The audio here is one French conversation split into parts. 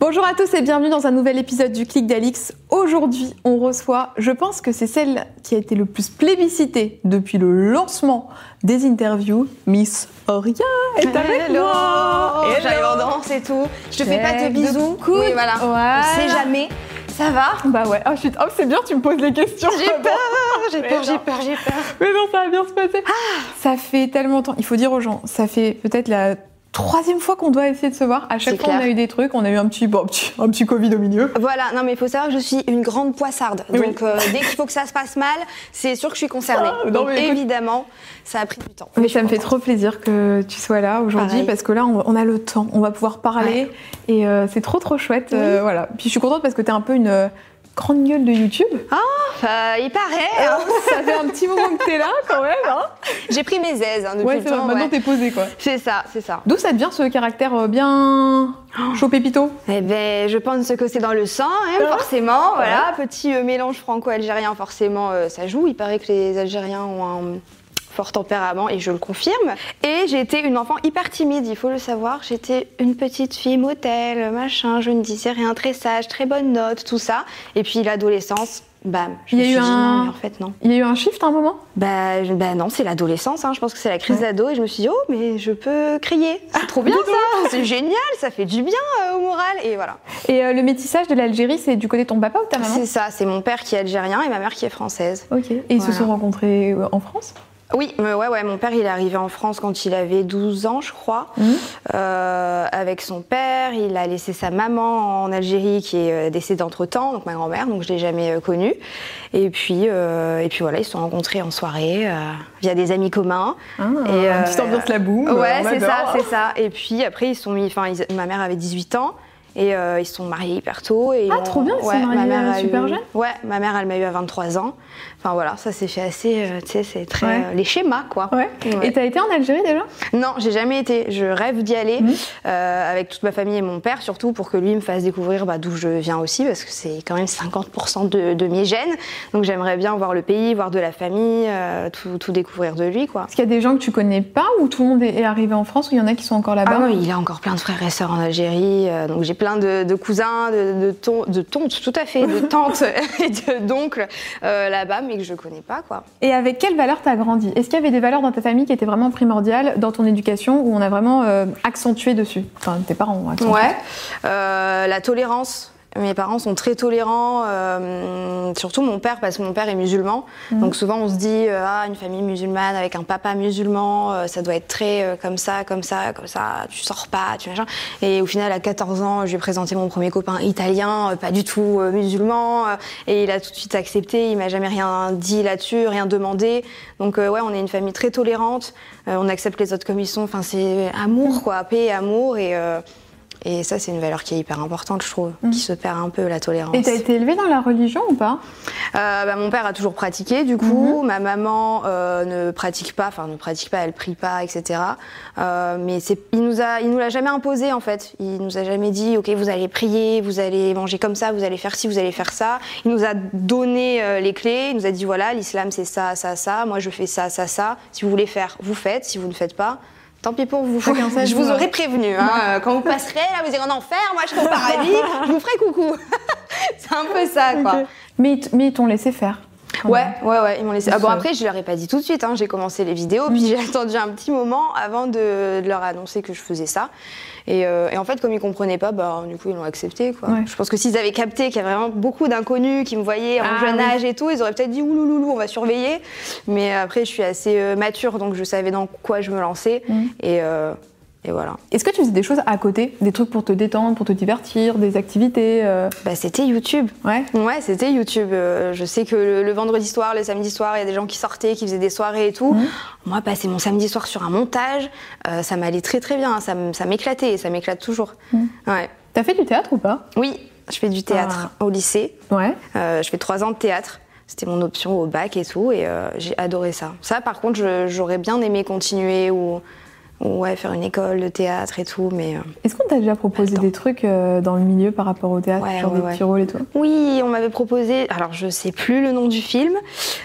Bonjour à tous et bienvenue dans un nouvel épisode du Clic d'Alix. Aujourd'hui, on reçoit, je pense que c'est celle qui a été le plus plébiscitée depuis le lancement des interviews, Miss Oria est avec moi. Et j'arrive en danse et tout. Je te fais pas de bisous. Oui, voilà. On sait jamais. Ça va Bah ouais. Oh, je suis- oh, c'est bien, tu me poses les questions. J'ai peur, j'ai peur, j'ai peur, j'ai peur. Mais non, ça va bien se passer. Ça fait tellement longtemps. Il faut dire aux gens, ça fait peut-être la troisième fois qu'on doit essayer de se voir. À chaque fois, on a eu des trucs. On a eu un petit, bon, un petit, un petit Covid au milieu. Voilà, non mais il faut savoir que je suis une grande poissarde. Oui. Donc euh, dès qu'il faut que ça se passe mal, c'est sûr que je suis concernée. Ah, non, Donc écoute- évidemment, ça a pris du temps. Mais ça me fait trop plaisir que tu sois là aujourd'hui parce que là, on, on a le temps, on va pouvoir parler et euh, c'est trop trop chouette. euh, voilà. Puis je suis contente parce que tu es un peu une grande gueule de YouTube. Euh, il paraît, hein. ça fait un petit moment que tu es là quand même. Hein j'ai pris mes aises hein, depuis ouais, le temps. maintenant ouais. t'es posée quoi. C'est ça, c'est ça. D'où ça te vient ce caractère euh, bien chaud pépito? Eh ben, je pense que c'est dans le sang, hein, Ah. forcément. Voilà, petit euh, mélange franco-algérien, forcément, euh, ça joue. Il paraît que les Algériens ont un fort tempérament et je le confirme. Et j'ai été une enfant hyper timide, il faut le savoir. J'étais une petite fille motel, machin, je ne disais rien, très sage, très bonne note, tout ça. Et puis l'adolescence, bam. Je Il y me a suis eu dit un- non, mais en fait non. Il y a eu un shift à un moment? Bah, bah non, c'est l'adolescence, hein. je pense que c'est la crise Ouais. d'ado et je me suis dit, oh, mais je peux crier. C'est trop bien ça, c'est génial, ça fait du bien euh, au moral. Et voilà. Et euh, le métissage de l'Algérie, c'est du côté de ton papa ou de ta maman? C'est ça, c'est mon père qui est algérien et ma mère qui est française. Ok. Et ils se sont rencontrés euh, en France? Oui, mais ouais, ouais, mon père il est arrivé en France quand il avait 12 ans, je crois, Mhm. euh, avec son père. Il a laissé sa maman en Algérie qui est euh, décédée entre temps, donc ma grand-mère, donc je l'ai jamais euh, connue. Et puis, euh, et puis voilà, ils se sont rencontrés en soirée euh, via des amis communs. Ah, Et, une euh, petite ambiance la boum. Ouais, c'est ça, c'est ça. Et puis après, ils sont mis. Enfin, ma mère avait 18 ans. Et euh, ils se sont mariés hyper tôt. Et Ah, trop bien, ils sont ouais, mariés, ma mère euh, super eu- jeune. Ouais, ma mère, elle m'a eu à 23 ans. Enfin voilà, ça s'est fait assez. euh, tu sais, c'est très. Ouais. euh, les schémas, quoi. Ouais. Ouais. Et t'as été en Algérie déjà? Non, j'ai jamais été. Je rêve d'y aller Mhm. euh, avec toute ma famille et mon père, surtout pour que lui me fasse découvrir bah, d'où je viens aussi, parce que c'est quand même 50% de, de mes gènes. Donc j'aimerais bien voir le pays, voir de la famille, tout, tout découvrir de lui, quoi. Est-ce qu'il y a des gens que tu connais pas ou tout le monde est arrivé en France ou il y en a qui sont encore là-bas? Ah non, il a encore plein de frères et sœurs en Algérie. donc j'ai plein de, de cousins, de, de, ton- de tontes, tout à fait, de tantes et d'oncles là-bas, mais que je connais pas, quoi. Et avec quelles valeurs t'as grandi? Est-ce qu'il y avait des valeurs dans ta famille qui étaient vraiment primordiales dans ton éducation où on a vraiment euh, accentué dessus? Enfin, tes parents ont accentué. Ouais. Euh, la tolérance. Mes parents sont très tolérants, euh, surtout mon père, parce que mon père est musulman. Mhm. Donc souvent on se dit, euh, ah, une famille musulmane avec un papa musulman, euh, ça doit être très euh, comme ça, comme ça, comme ça, tu sors pas, tu machin. Et au final, à 14 ans, je lui ai présenté mon premier copain italien, pas du tout musulman, euh, et il a tout de suite accepté, il m'a jamais rien dit là-dessus, rien demandé. Donc euh, ouais, on est une famille très tolérante, euh, on accepte les autres comme ils sont, enfin c'est amour quoi, paix et amour, et... et ça, c'est une valeur qui est hyper importante, je trouve, qui se perd un peu, la tolérance. Et t'as été élevée dans la religion ou pas? Euh, bah, mon père a toujours pratiqué, du coup. Ma maman euh, ne pratique pas, enfin ne pratique pas, elle prie pas, etc. Euh, mais il nous a, il nous l'a jamais imposé en fait. Il nous a jamais dit, ok, vous allez prier, vous allez manger comme ça, vous allez faire ci, vous allez faire ça. Il nous a donné les clés. Il nous a dit, voilà, l'islam c'est ça, ça, ça. Moi je fais ça, ça, ça. Si vous voulez faire, vous faites. Si vous ne faites pas. Tant pis pour vous. Chacun Je vous aurais prévenu. hein. Euh, Quand vous passerez, là, vous irez en enfer. Moi, je serai au paradis. je vous ferai coucou. c'est un peu ça, quoi. Mais, mais ils t'ont laissé faire. Ouais, ouais, ouais, ils m'ont laissé. Ah bon, après, je leur ai pas dit tout de suite. Hein. J'ai commencé les vidéos, puis j'ai attendu un petit moment avant de, de leur annoncer que je faisais ça. Et, euh, et en fait, comme ils comprenaient pas, bah, du coup, ils l'ont accepté. Quoi. Ouais. Je pense que s'ils avaient capté qu'il y a vraiment beaucoup d'inconnus qui me voyaient en Ah, jeune oui. âge et tout, ils auraient peut-être dit oulouloulou, on va surveiller. Mais après, je suis assez euh, mature, donc je savais dans quoi je me lançais. Mhm. Et, euh, et voilà. Est-ce que tu faisais des choses à côté? Des trucs pour te détendre, pour te divertir, des activités euh, Bah, c'était YouTube. Ouais. Ouais, c'était YouTube. Euh, je sais que le, le vendredi soir, le samedi soir, il y a des gens qui sortaient, qui faisaient des soirées et tout. Mhm. Moi, passer mon samedi soir sur un montage, euh, ça m'allait très très bien. Ça m'éclatait et ça m'éclate toujours. Mhm. Ouais. T'as fait du théâtre ou pas? Oui, Je fais du théâtre au lycée. Ouais. Je fais trois ans de théâtre. C'était mon option au bac et tout, et euh, j'ai adoré ça. Ça, par contre, j'aurais bien aimé continuer ou, ouais, faire une école de théâtre et tout, mais euh, Est-ce qu'on t'a déjà proposé des trucs euh, dans le milieu par rapport au théâtre, Ouais, genre ouais, des ouais. petits rôles et tout? Oui, on m'avait proposé, alors je sais plus le nom du film,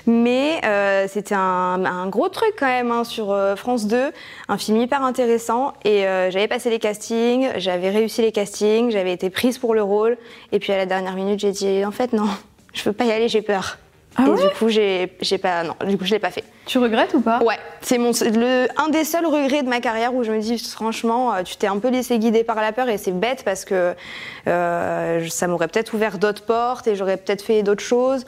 mais euh, c'était un, un gros truc quand même hein, sur France 2, un film hyper intéressant. Et j'avais passé les castings, j'avais réussi les castings, j'avais été prise pour le rôle. Et puis à la dernière minute, j'ai dit en fait non, je veux pas y aller, j'ai peur. Ah et ouais du coup, j'ai j'ai pas, non, du coup, je l'ai pas fait. Tu regrettes ou pas? Ouais, c'est mon le un des seuls regrets de ma carrière où je me dis franchement, euh, tu t'es un peu laissé guider par la peur et c'est bête parce que euh, ça m'aurait peut-être ouvert d'autres portes et j'aurais peut-être fait d'autres choses.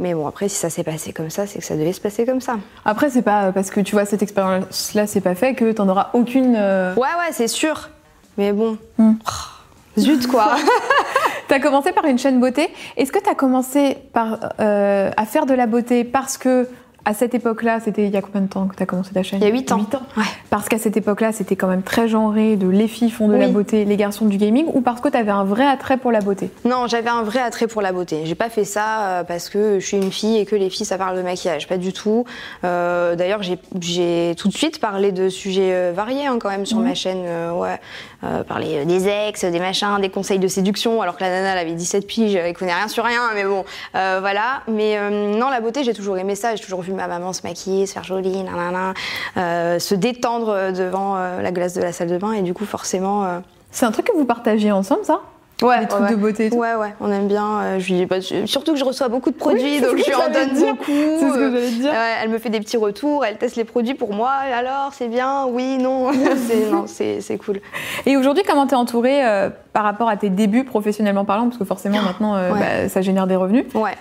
Mais bon, après, si ça s'est passé comme ça, c'est que ça devait se passer comme ça. Après, c'est pas parce que tu vois cette expérience-là, c'est pas fait que t'en auras aucune. euh, Ouais, ouais, c'est sûr. Mais bon, Hmm. Oh, zut quoi. T'as commencé par une chaîne beauté. Est-ce que t'as commencé par, euh, à faire de la beauté parce que à cette époque-là, c'était il y a combien de temps que t'as commencé ta chaîne? Il y a huit ans. Ouais. Parce qu'à cette époque-là, c'était quand même très genré, de les filles font de la beauté, les garçons du gaming, ou parce que t'avais un vrai attrait pour la beauté? Non, j'avais un vrai attrait pour la beauté. J'ai pas fait ça euh, parce que je suis une fille et que les filles ça parle de maquillage, pas du tout. Euh, D'ailleurs, j'ai- tout de suite parlé de sujets variés hein, quand même sur ma chaîne. euh, ouais, Euh, parler euh, des ex, des machins, des conseils de séduction. Alors que la nana elle avait 17 piges, elle connaît rien sur rien, mais bon, euh, voilà. Mais non, la beauté, j'ai toujours aimé ça. J'ai toujours vu ma maman se maquiller, se faire jolie, nanana, se détendre devant la glace de la salle de bain et du coup forcément. C'est un truc que vous partagez ensemble, ça? Ouais, Les trucs de beauté et tout Ouais, ouais, on aime bien. euh, je lui dis, bah, je- surtout que je reçois beaucoup de produits, Oui, donc je lui en donne dire. beaucoup. C'est ce que euh, j'allais dire. elle me fait des petits retours, elle teste les produits pour moi. Alors, c'est bien, oui, non. c'est non, c'est c'est cool. Et aujourd'hui, comment t'es entourée euh, par rapport à tes débuts professionnellement parlant? Parce que forcément, maintenant, Ouais. bah, ça génère des revenus. Ouais.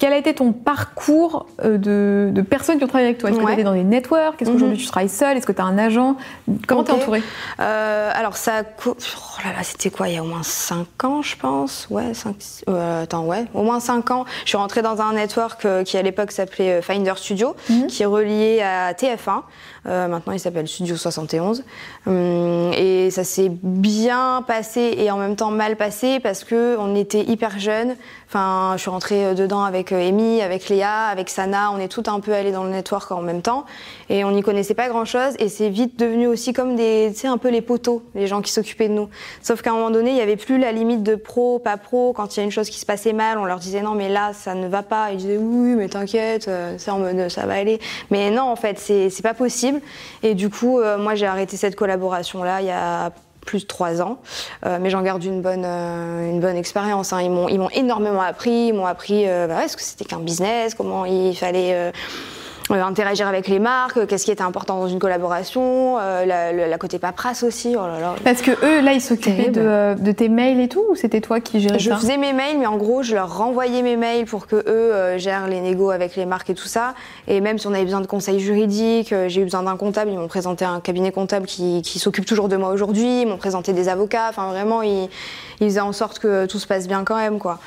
Quel a été ton parcours de, de personnes qui ont travaillé avec toi? Est-ce que tu été dans des networks? Est-ce qu'aujourd'hui tu travailles seule? Est-ce que tu as un agent? Comment t'es entourée? Alors, ça. Oh là là, c'était quoi Il y a au moins 5 ans, je pense. Ouais, 5. attends, ouais, au moins 5 ans. Je suis rentrée dans un network euh, qui, à l'époque, s'appelait euh, Finder Studio, Mhm. qui est relié à TF1. Euh, maintenant, il s'appelle Studio 71. Hum, et ça s'est bien passé et en même temps mal passé parce que on était hyper jeunes. Enfin, je suis rentrée euh, dedans avec euh, Amy, avec Léa, avec Sana. On est toutes un peu allées dans le network en même temps et on n'y connaissait pas grand chose. Et c'est vite devenu aussi comme des, tu sais, un peu les poteaux, les gens qui s'occupaient de nous. Sauf qu'à un moment donné, il y avait plus la limite de pro, pas pro. Quand il y a une chose qui se passait mal, on leur disait non, mais là, ça ne va pas. Ils disaient oui, mais t'inquiète, mode ça va aller. Mais non, en fait, c'est pas possible. Et du coup, euh, moi, j'ai arrêté cette collaboration-là il y a plus de trois ans, Euh, mais j'en garde une bonne, euh, bonne expérience. hein. Ils m'ont, énormément appris. Ils m'ont appris euh, bah que c'était qu'un business, comment il fallait interagir avec les marques, euh, qu'est-ce qui était important dans une collaboration, euh, la, la- la côté paperasse aussi. Oh là là. Parce que eux, là, ils s'occupaient de, euh, de tes mails et tout Ou c'était toi qui gérais Je ça faisais mes mails, mais en gros, je leur renvoyais mes mails pour que eux gèrent les négos avec les marques et tout ça. Et même si on avait besoin de conseils juridiques, j'ai eu besoin d'un comptable. Ils m'ont présenté un cabinet comptable qui, qui s'occupe toujours de moi aujourd'hui. Ils m'ont présenté des avocats. Enfin, vraiment, ils, ils faisaient en sorte que tout se passe bien quand même, quoi.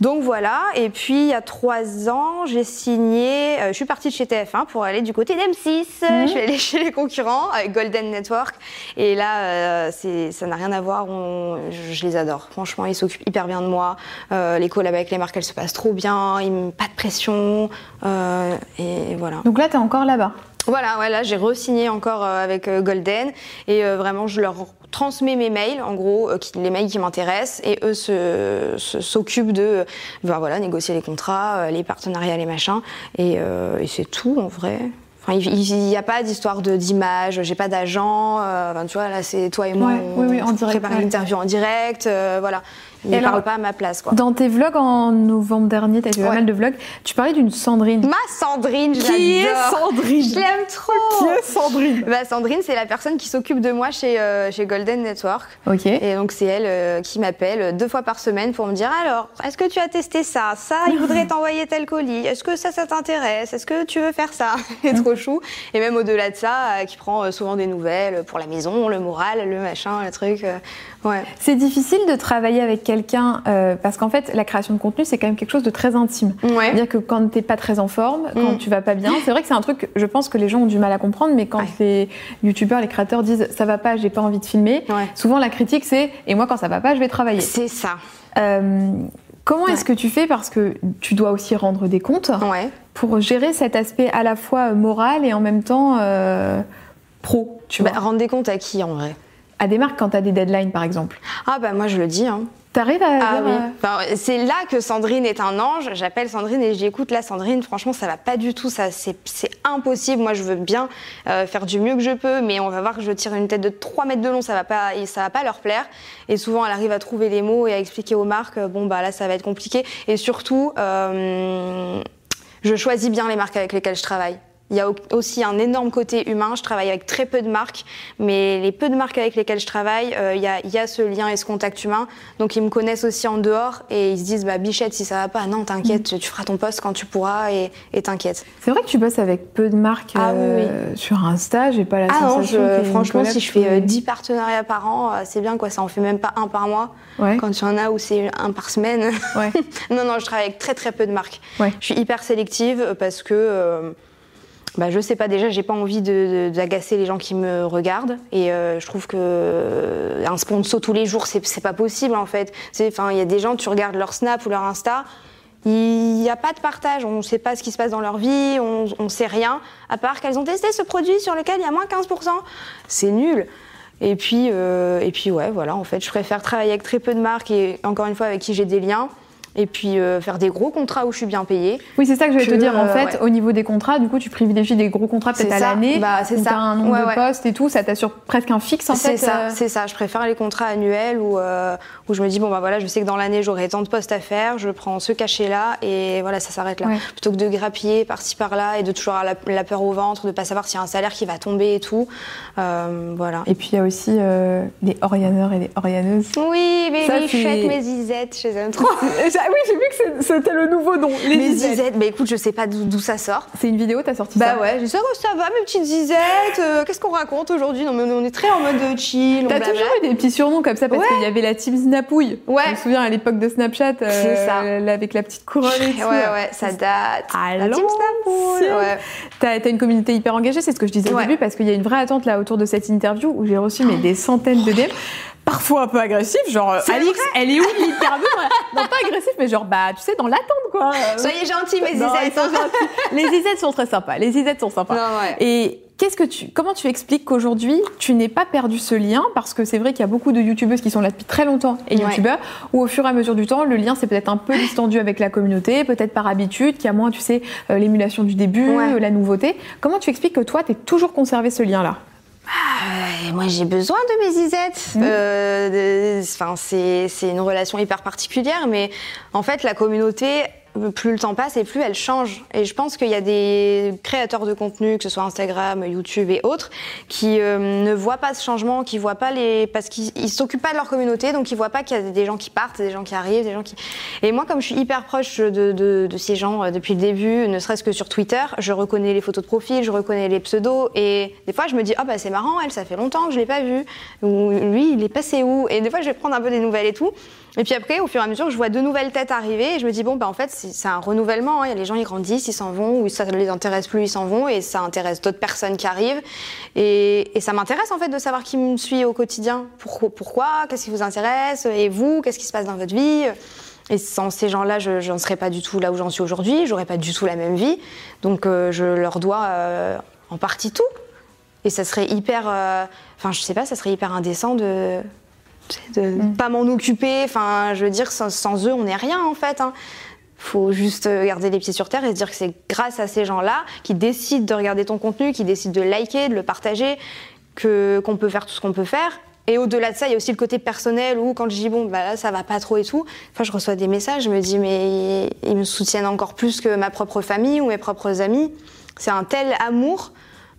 Donc voilà. Et puis il y a trois ans, j'ai signé. euh, je suis partie de chez TF1 pour aller du côté d'M6. Je suis allée chez les concurrents avec Golden Network. Et là, euh, ça n'a rien à voir. On- je, je les adore. Franchement, ils s'occupent hyper bien de moi. Euh, les collabs avec les marques, elles se passent trop bien. Ils me pas de pression. Et voilà. Donc là, t'es encore là-bas? Voilà, ouais, là j'ai re-signé encore avec Golden et vraiment je leur transmets mes mails, en gros, euh, les mails qui m'intéressent et eux s'occupent de euh, ben, voilà, négocier les contrats, euh, les partenariats, les machins et, euh, et c'est tout en vrai. Enfin, il n'y a pas d'histoire de- d'image, j'ai pas d'agent. euh, enfin, tu vois, là, c'est toi et moi. Ouais, on oui, oui, en direct, prépare ouais. l'interview en direct. euh, voilà. Ne alors, pas à ma place, quoi. Dans tes vlogs en novembre dernier, t'as fait pas mal de vlogs, tu parlais d'une Sandrine. Ma Sandrine, je Qui est. Sandrine Je l'aime trop. Sandrine Bah, Sandrine, c'est la personne qui s'occupe de moi chez, euh, chez Golden Network. Ok. Et donc, c'est elle euh, qui m'appelle deux fois par semaine pour me dire Alors, est-ce que tu as testé ça? Ça, il voudrait t'envoyer tel colis. Est-ce que ça, ça t'intéresse? Est-ce que tu veux faire ça? C'est trop chou. Et même au-delà de ça, euh, qui prend euh, souvent des nouvelles pour la maison, le moral, le machin, le truc. Ouais. C'est difficile de travailler avec quelqu'un euh, parce qu'en fait, la création de contenu, c'est quand même quelque chose de très intime. Ouais. C'est-à-dire que quand t'es pas très en forme, quand Mm. tu vas pas bien, c'est vrai que c'est un truc, je pense que les gens ont du mal à comprendre, mais quand Ouais. les youtubeurs, les créateurs disent ça va pas, j'ai pas envie de filmer, souvent la critique c'est et moi quand ça va pas, je vais travailler. C'est ça. Euh, comment est-ce que tu fais Parce que tu dois aussi rendre des comptes Ouais. pour gérer cet aspect à la fois moral et en même temps euh, pro, tu Bah, rendre des comptes à qui en vrai? À des marques quand tu as des deadlines par exemple. Ah bah moi je le dis. Hein. T'arrives à Ah oui. euh, Enfin, c'est là que Sandrine est un ange. J'appelle Sandrine et je dis écoute là Sandrine, franchement ça va pas du tout, ça c'est c'est impossible. Moi je veux bien euh, faire du mieux que je peux, mais on va voir que je tire une tête de 3 mètres de long, ça va pas et ça va pas leur plaire. Et souvent elle arrive à trouver les mots et à expliquer aux marques euh, bon bah là ça va être compliqué. Et surtout euh, je choisis bien les marques avec lesquelles je travaille. Il y a au- aussi un énorme côté humain. Je travaille avec très peu de marques, mais les peu de marques avec lesquelles je travaille, euh, il y, a, il y a ce lien et ce contact humain. Donc ils me connaissent aussi en dehors et ils se disent bah Bichette, si ça va pas, non t'inquiète, Mm. tu feras ton poste quand tu pourras et et t'inquiète. C'est vrai que tu bosses avec peu de marques Ah oui, euh, sur Insta, j'ai pas la Ah non, je- franchement, si je fais euh, qui- 10 partenariats par an, euh, c'est bien quoi. Ça en fait même pas un par mois. Ouais. Quand il y en a où c'est un par semaine. Ouais. non, non, je travaille avec très très peu de marques. Ouais. Je suis hyper sélective parce que euh, bah, je sais pas déjà, j'ai pas envie d'agacer les gens qui me regardent et euh, je trouve que euh, un sponsor tous les jours, c'est pas possible en fait. Il y a des gens, tu regardes leur Snap ou leur Insta. Il n'y a pas de partage, on ne sait pas ce qui se passe dans leur vie, on ne sait rien, à part qu'elles ont testé ce produit sur lequel il y a moins 15%. C'est nul. Et puis, euh, et puis ouais, voilà, en fait, je préfère travailler avec très peu de marques et encore une fois avec qui j'ai des liens. Et puis euh, faire des gros contrats où je suis bien payée. Oui, c'est ça que je vais te dire. En euh, fait, ouais. au niveau des contrats, du coup, tu privilégies des gros contrats peut-être C'est à l'année. Bah, c'est ça. t'as un nombre Ouais, de ouais. postes et tout, ça t'assure presque un fixe en C'est fait. ça, euh, c'est ça. Je préfère les contrats annuels où, où je me dis bon bah voilà, je sais que dans l'année j'aurai tant de postes à faire, je prends ce cachet-là et voilà, ça s'arrête là. Plutôt que de grappiller par-ci par-là et de toujours avoir la, la peur au ventre, de pas savoir s'il y a un salaire qui va tomber et tout. Voilà. Et puis il y a aussi les Orianeurs et les Orianeuses. Oui, mais Ça, les c'est- fêtes, mes zizettes, je les aime trop. Ah oui, j'ai vu que c'était le nouveau nom. Les mes zizettes. zizettes, bah écoute, je sais pas d'où ça sort. C'est une vidéo, t'as sorti Bah ça ouais, j'ai dit ça, oh, ça va mes petites zizettes, euh, qu'est-ce qu'on raconte aujourd'hui? Non mais on est très en mode euh, chill, T'as toujours eu des petits surnoms comme ça parce Ouais. qu'il y avait la team Snapouille. Ouais. Je me souviens à l'époque de Snapchat, euh, C'est ça. là, avec la petite couronne et tout. Ouais, ouais, ça date. À La team Snapouille, ouais. T'as as une communauté hyper engagée, c'est ce que je disais au Ouais. début, parce qu'il y a une vraie attente là autour de cette interview où j'ai reçu mais, des centaines de DM. Parfois un peu agressifs, genre euh, Alix, elle est où l'interview Non, pas agressif, mais genre, bah, tu sais, dans l'attente quoi. Soyez gentils, mes non, ils zizettes. sont gentils. Les zizettes sont très sympas. Les zizettes sont sympas. Non, ouais. Et qu'est-ce que tu, comment tu expliques qu'aujourd'hui tu n'aies pas perdu ce lien? Parce que c'est vrai qu'il y a beaucoup de youtubeuses qui sont là depuis très longtemps et Ouais. youtubeurs où au fur et à mesure du temps le lien s'est peut-être un peu distendu avec la communauté, peut-être par habitude, qu'il y a moins tu sais euh, l'émulation du début, Ouais. euh, la nouveauté. Comment tu expliques que toi tu toujours conservé ce lien là Euh, moi, j'ai besoin de mes zizettes. Mhm. Euh, c'est une relation hyper particulière, mais en fait, la communauté, plus le temps passe et plus elle change. Et je pense qu'il y a des créateurs de contenu, que ce soit Instagram, YouTube et autres, qui euh, ne voient pas ce changement, qui voient pas les, parce qu'ils ils s'occupent pas de leur communauté, donc ils voient pas qu'il y a des gens qui partent, des gens qui arrivent, des gens qui. Et moi, comme je suis hyper proche de, de, ces gens euh, depuis le début, ne serait-ce que sur Twitter, je reconnais les photos de profil, je reconnais les pseudos, et des fois je me dis ah bah c'est marrant, elle, ça fait longtemps que je l'ai pas vue, ou lui, il est passé où? Et des fois je vais prendre un peu des nouvelles et tout. Et puis après, au fur et à mesure, je vois de nouvelles têtes arriver et je me dis, bon, bah, en fait, c'est un renouvellement. hein. Les gens, ils grandissent, ils s'en vont, ou ça ne les intéresse plus, ils s'en vont, et ça intéresse d'autres personnes qui arrivent. Et, et ça m'intéresse, en fait, de savoir qui me suit au quotidien. Pourquoi, pourquoi? Qu'est-ce qui vous intéresse? Et vous, qu'est-ce qui se passe dans votre vie? Et sans ces gens-là, je n'en serais pas du tout là où j'en suis aujourd'hui, j'aurais pas du tout la même vie. Donc euh, je leur dois euh, en partie tout. Et ça serait hyper. euh, Enfin, je sais pas, ça serait hyper indécent de de Mm. pas m'en occuper. Enfin, je veux dire, sans, sans eux, on n'est rien en fait. Hein. Faut juste garder les pieds sur terre et se dire que c'est grâce à ces gens-là qui décident de regarder ton contenu, qui décident de liker, de le partager, que qu'on peut faire tout ce qu'on peut faire. Et au-delà de ça, il y a aussi le côté personnel où quand je dis bon, bah là, ça va pas trop et tout, enfin, je reçois des messages, je me dis mais ils me soutiennent encore plus que ma propre famille ou mes propres amis. C'est un tel amour.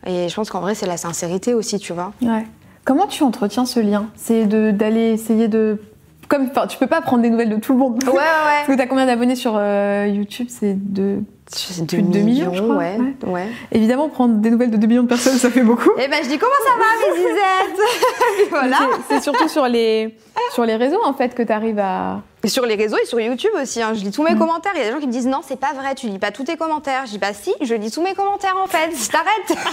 Et je pense qu'en vrai, c'est la sincérité aussi, tu vois. Ouais. Comment tu entretiens ce lien? C'est d'aller essayer de. Comme, enfin, tu peux pas prendre des nouvelles de tout le monde. Ouais, ouais, Parce que t'as combien d'abonnés sur euh, YouTube? C'est de. C'est Plus de 2 millions, je crois, ouais. ouais. ouais. Évidemment, prendre des nouvelles de 2 millions de personnes, ça fait beaucoup. Et ben je dis comment ça va mes zizettes Voilà. C'est surtout sur les, sur les réseaux en fait que tu arrives à. Et sur les réseaux et sur YouTube aussi, hein, je lis tous mes commentaires. Il y a des gens qui me disent non, c'est pas vrai, tu lis pas tous tes commentaires. Je dis bah si, je lis tous mes commentaires en fait. T'arrêtes.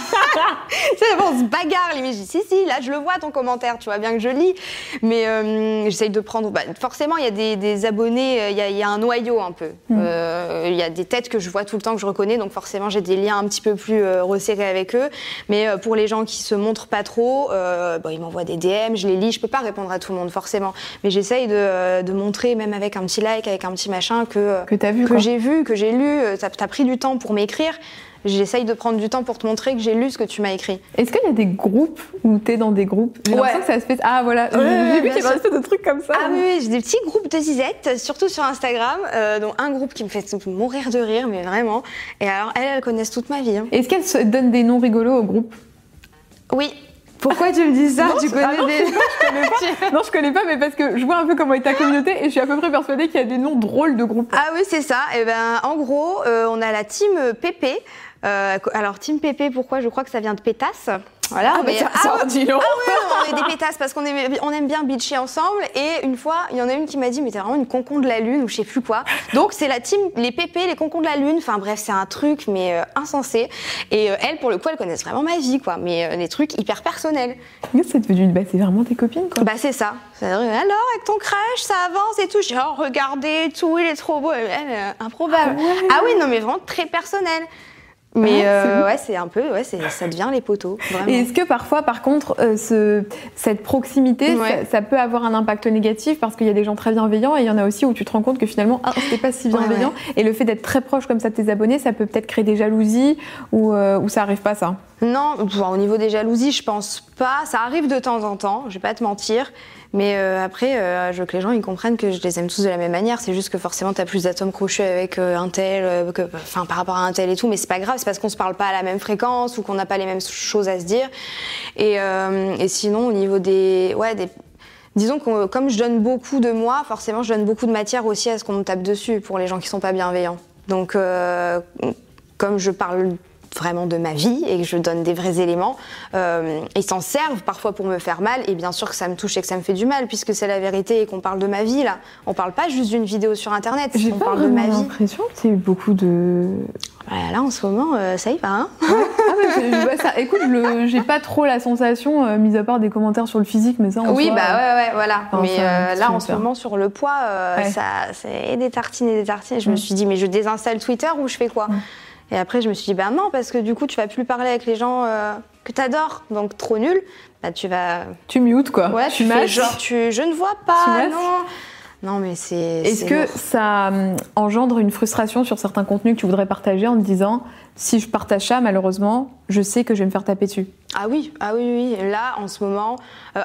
c'est bon, on se bagarre. Mais je dis si si, là je le vois ton commentaire, tu vois bien que je lis. Mais euh, j'essaye de prendre. Bah, forcément, il y a des, des abonnés, euh, il y, a, il y, a un noyau un peu. Mm. Euh, il y a des têtes que je vois tout le temps que je reconnais, donc forcément j'ai des liens un petit peu plus euh, resserrés avec eux. Mais pour les gens qui se montrent pas trop, bon, ils m'envoient des DM, je les lis. Je peux pas répondre à tout le monde forcément, mais j'essaye de, de montrer même avec un petit like, avec un petit machin que euh, Que t'as vu, que j'ai vu, que j'ai lu. euh, T'as as pris du temps pour m'écrire. J'essaye de prendre du temps pour te montrer que j'ai lu ce que tu m'as écrit. Est-ce qu'il y a des groupes où t'es dans des groupes? J'ai Ouais. l'impression que ça se fait. Ah voilà, j'ai ouais, vu qu'il y avait un espèce de truc comme ça. Ah oui, j'ai des petits groupes de zizettes, surtout sur Instagram, euh, dont un groupe qui me fait mourir de rire, mais vraiment. Et alors, elles, elles connaissent toute ma vie. hein. Est-ce qu'elles donnent des noms rigolos au groupe? Oui. Pourquoi tu me dis ça? Tu connais Ah non, des... je connais pas. Non, je connais pas, mais parce que je vois un peu comment est ta communauté et je suis à peu près persuadée qu'il y a des noms drôles de groupes. Ah oui, c'est ça. Et ben, en gros, euh, on a la team Pépé. Euh, alors, team Pépé, pourquoi? Je crois que ça vient de pétasse. Voilà. mais- ah, ouais. dis donc. Ah oui, on est des pétasses parce qu'on aime, on aime bien bitcher ensemble. Et une fois, il y en a une qui m'a dit, mais t'es vraiment une concon de la lune ou je sais plus quoi. Donc c'est la team, les pépés, les concons de la lune. Enfin bref, c'est un truc mais euh, insensé. Et euh, elles, pour le coup, elles connaissent vraiment ma vie, quoi. Mais euh, des trucs hyper personnels. Mais c'est devenu, bah, c'est vraiment tes copines, quoi. Bah c'est ça. Alors avec ton crash, ça avance et tout. Dis, oh regardez, tout, il est trop beau. Elle, euh, improbable. Ah ouais. Ah oui, non mais vraiment très personnel. Mais c'est euh, ouais, c'est un peu, ouais, c'est- ça devient les poteaux. Vraiment. Et est-ce que parfois, par contre, euh, ce, cette proximité, Ouais. ça, ça peut avoir un impact négatif parce qu'il y a des gens très bienveillants et il y en a aussi où tu te rends compte que finalement, ah, c'était pas si Ouais, bienveillant. Et le fait d'être très proche comme ça de tes abonnés, ça peut peut-être créer des jalousies ou, euh, ou ça arrive pas ça? Non, bon, au niveau des jalousies, je pense pas. Ça arrive de temps en temps, je vais pas te mentir. Mais euh, après, euh, je veux que les gens ils comprennent que je les aime tous de la même manière. C'est juste que forcément, t'as plus d'atomes crochus avec euh, un tel, par rapport à un tel et tout. Mais c'est pas grave, c'est parce qu'on se parle pas à la même fréquence ou qu'on n'a pas les mêmes choses à se dire. Et, et sinon, au niveau des, ouais, des Disons que comme je donne beaucoup de moi, forcément je donne beaucoup de matière aussi à ce qu'on me tape dessus pour les gens qui sont pas bienveillants. Donc comme je parle vraiment de ma vie et que je donne des vrais éléments, euh, ils s'en servent parfois pour me faire mal et bien sûr que ça me touche et que ça me fait du mal puisque c'est la vérité et qu'on parle de ma vie là. On parle pas juste d'une vidéo sur internet, J'ai on pas parle de ma vie. l'impression qu'il y a eu beaucoup de. Voilà, là en ce moment euh, ça y va hein Ah ouais, je- vois ça. Écoute, le- j'ai pas trop la sensation, euh, mis à part des commentaires sur le physique, mais ça en Oui, bah ouais, ouais, voilà. Enfin, mais ça, euh, là, que en ce moment, sur le poids, euh, Ouais. ça, c'est des tartines et des tartines. Je me suis dit, mais je désinstalle Twitter ou je fais quoi? Et après, je me suis dit, bah non, parce que du coup, tu vas plus parler avec les gens euh, que t'adores, donc trop nul. Bah, tu vas. Tu mutes quoi. Ouais, tu tu fais masques. genre, tu, je ne vois pas, Tu non. Non, mais c'est. Est-ce que ça hum, engendre une frustration sur certains contenus que tu voudrais partager en te disant si je partage ça, malheureusement, je sais que je vais me faire taper dessus? Ah oui, ah oui, oui. Là, en ce moment, euh,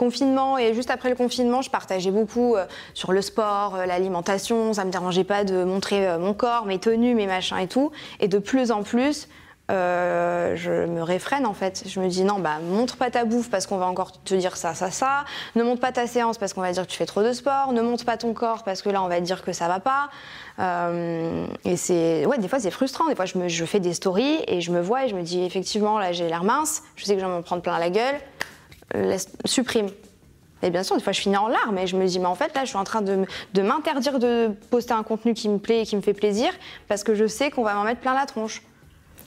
confinement et juste après le confinement, je partageais beaucoup euh, sur le sport, euh, l'alimentation. Ça me dérangeait pas de montrer euh, mon corps, mes tenues, mes machins et tout. Et de plus en plus, je me réfrène en fait. Je me dis non, bah montre pas ta bouffe parce qu'on va encore te dire ça, ça, ça. Ne montre pas ta séance parce qu'on va dire que tu fais trop de sport. Ne montre pas ton corps parce que là on va te dire que ça va pas. Et c'est ouais, des fois c'est frustrant. Des fois je, me, je fais des stories et je me vois et je me dis effectivement là j'ai l'air mince. Je sais que je vais m'en prendre plein la gueule. Laisse, supprime. Et bien sûr, des fois, je finis en larmes et je me dis, mais en fait, là, je suis en train de, m'interdire de poster un contenu qui me plaît et qui me fait plaisir parce que je sais qu'on va m'en mettre plein la tronche.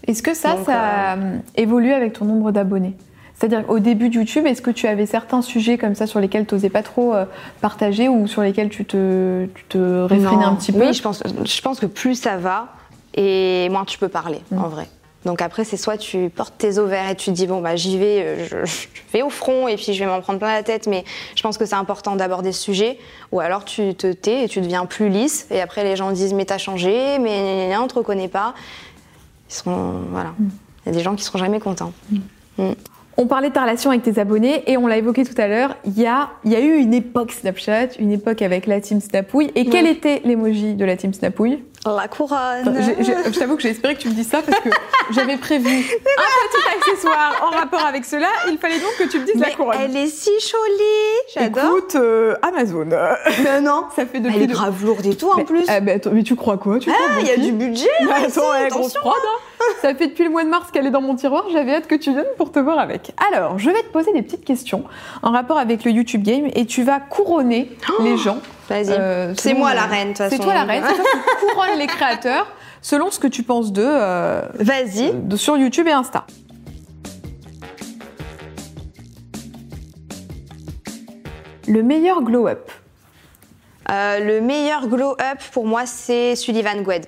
Est-ce que ça, Donc, ça hum, évolue avec ton nombre d'abonnés? C'est-à-dire qu'au début de YouTube, est-ce que tu avais certains sujets comme ça sur lesquels tu n'osais pas trop euh, partager ou sur lesquels tu te, tu te réfrénais un petit peu? Oui, je pense, je pense que plus ça va et moins tu peux parler, Mm. en vrai. Donc après, c'est soit tu portes tes ovaires et tu te dis, bon, bah, j'y vais, euh, je, je vais au front et puis je vais m'en prendre plein la tête, mais je pense que c'est important d'aborder ce sujet. Ou alors tu te tais et tu deviens plus lisse et après les gens disent, mais t'as changé, mais on te reconnaît pas. Ils seront, voilà. Mm. Il y a des gens qui seront jamais contents. On parlait de ta relation avec tes abonnés et on l'a évoqué tout à l'heure. Il y a, il y a eu une époque Snapchat, une époque avec la team Snapouille. Et quel était l'emoji de la team Snapouille? La couronne. Je t'avoue que j'ai espéré que tu me dises ça parce que j'avais prévu un petit accessoire en rapport avec cela. Il fallait donc que tu me dises la Mais couronne. elle est si jolie, j'adore. Écoute, euh, Amazon. Mais non, Ça fait elle depuis. est de- grave lourde et tout en Mais- plus. Ah, bah, attends, mais tu crois quoi? Tu crois, Ah, il y a du budget. Bah, là, attends, ici, ouais, grosse attention. prod. hein. Ça fait depuis le mois de mars qu'elle est dans mon tiroir, j'avais hâte que tu viennes pour te voir avec. Alors, je vais te poser des petites questions en rapport avec le YouTube Game et tu vas couronner les gens. Vas-y. euh, c'est moi la reine, de toute C'est façon. toi la reine, c'est toi qui couronne les créateurs selon ce que tu penses d'eux euh, Vas-y. de- sur YouTube et Insta. Le meilleur glow-up. Euh, le meilleur glow-up pour moi, c'est Sullivan Gwed.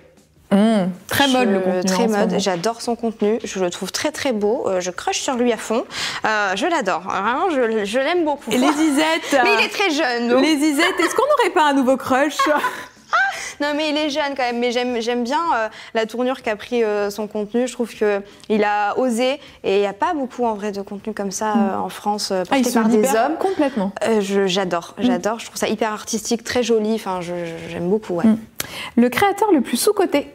Mmh, très mode Je- le contenu. Très mode. J'adore son contenu. Je le trouve très très beau. Euh, je crush sur lui à fond. Euh, je l'adore. Vraiment, je, je l'aime beaucoup. Et les Isettes Mais il est très jeune. donc- Les Isettes, est-ce qu'on n'aurait pas un nouveau crush? Non, mais il est jeune quand même. Mais j'aime, j'aime bien euh, la tournure qu'a pris euh, son contenu. Je trouve que il a osé. Et il n'y a pas beaucoup en vrai de contenu comme ça euh, en France Ah, porté se par des hommes. complètement. Euh, je- j'adore, j'adore. Je trouve ça hyper artistique, très joli. Enfin, j'aime beaucoup. Ouais. Mm. Le créateur le plus sous-coté.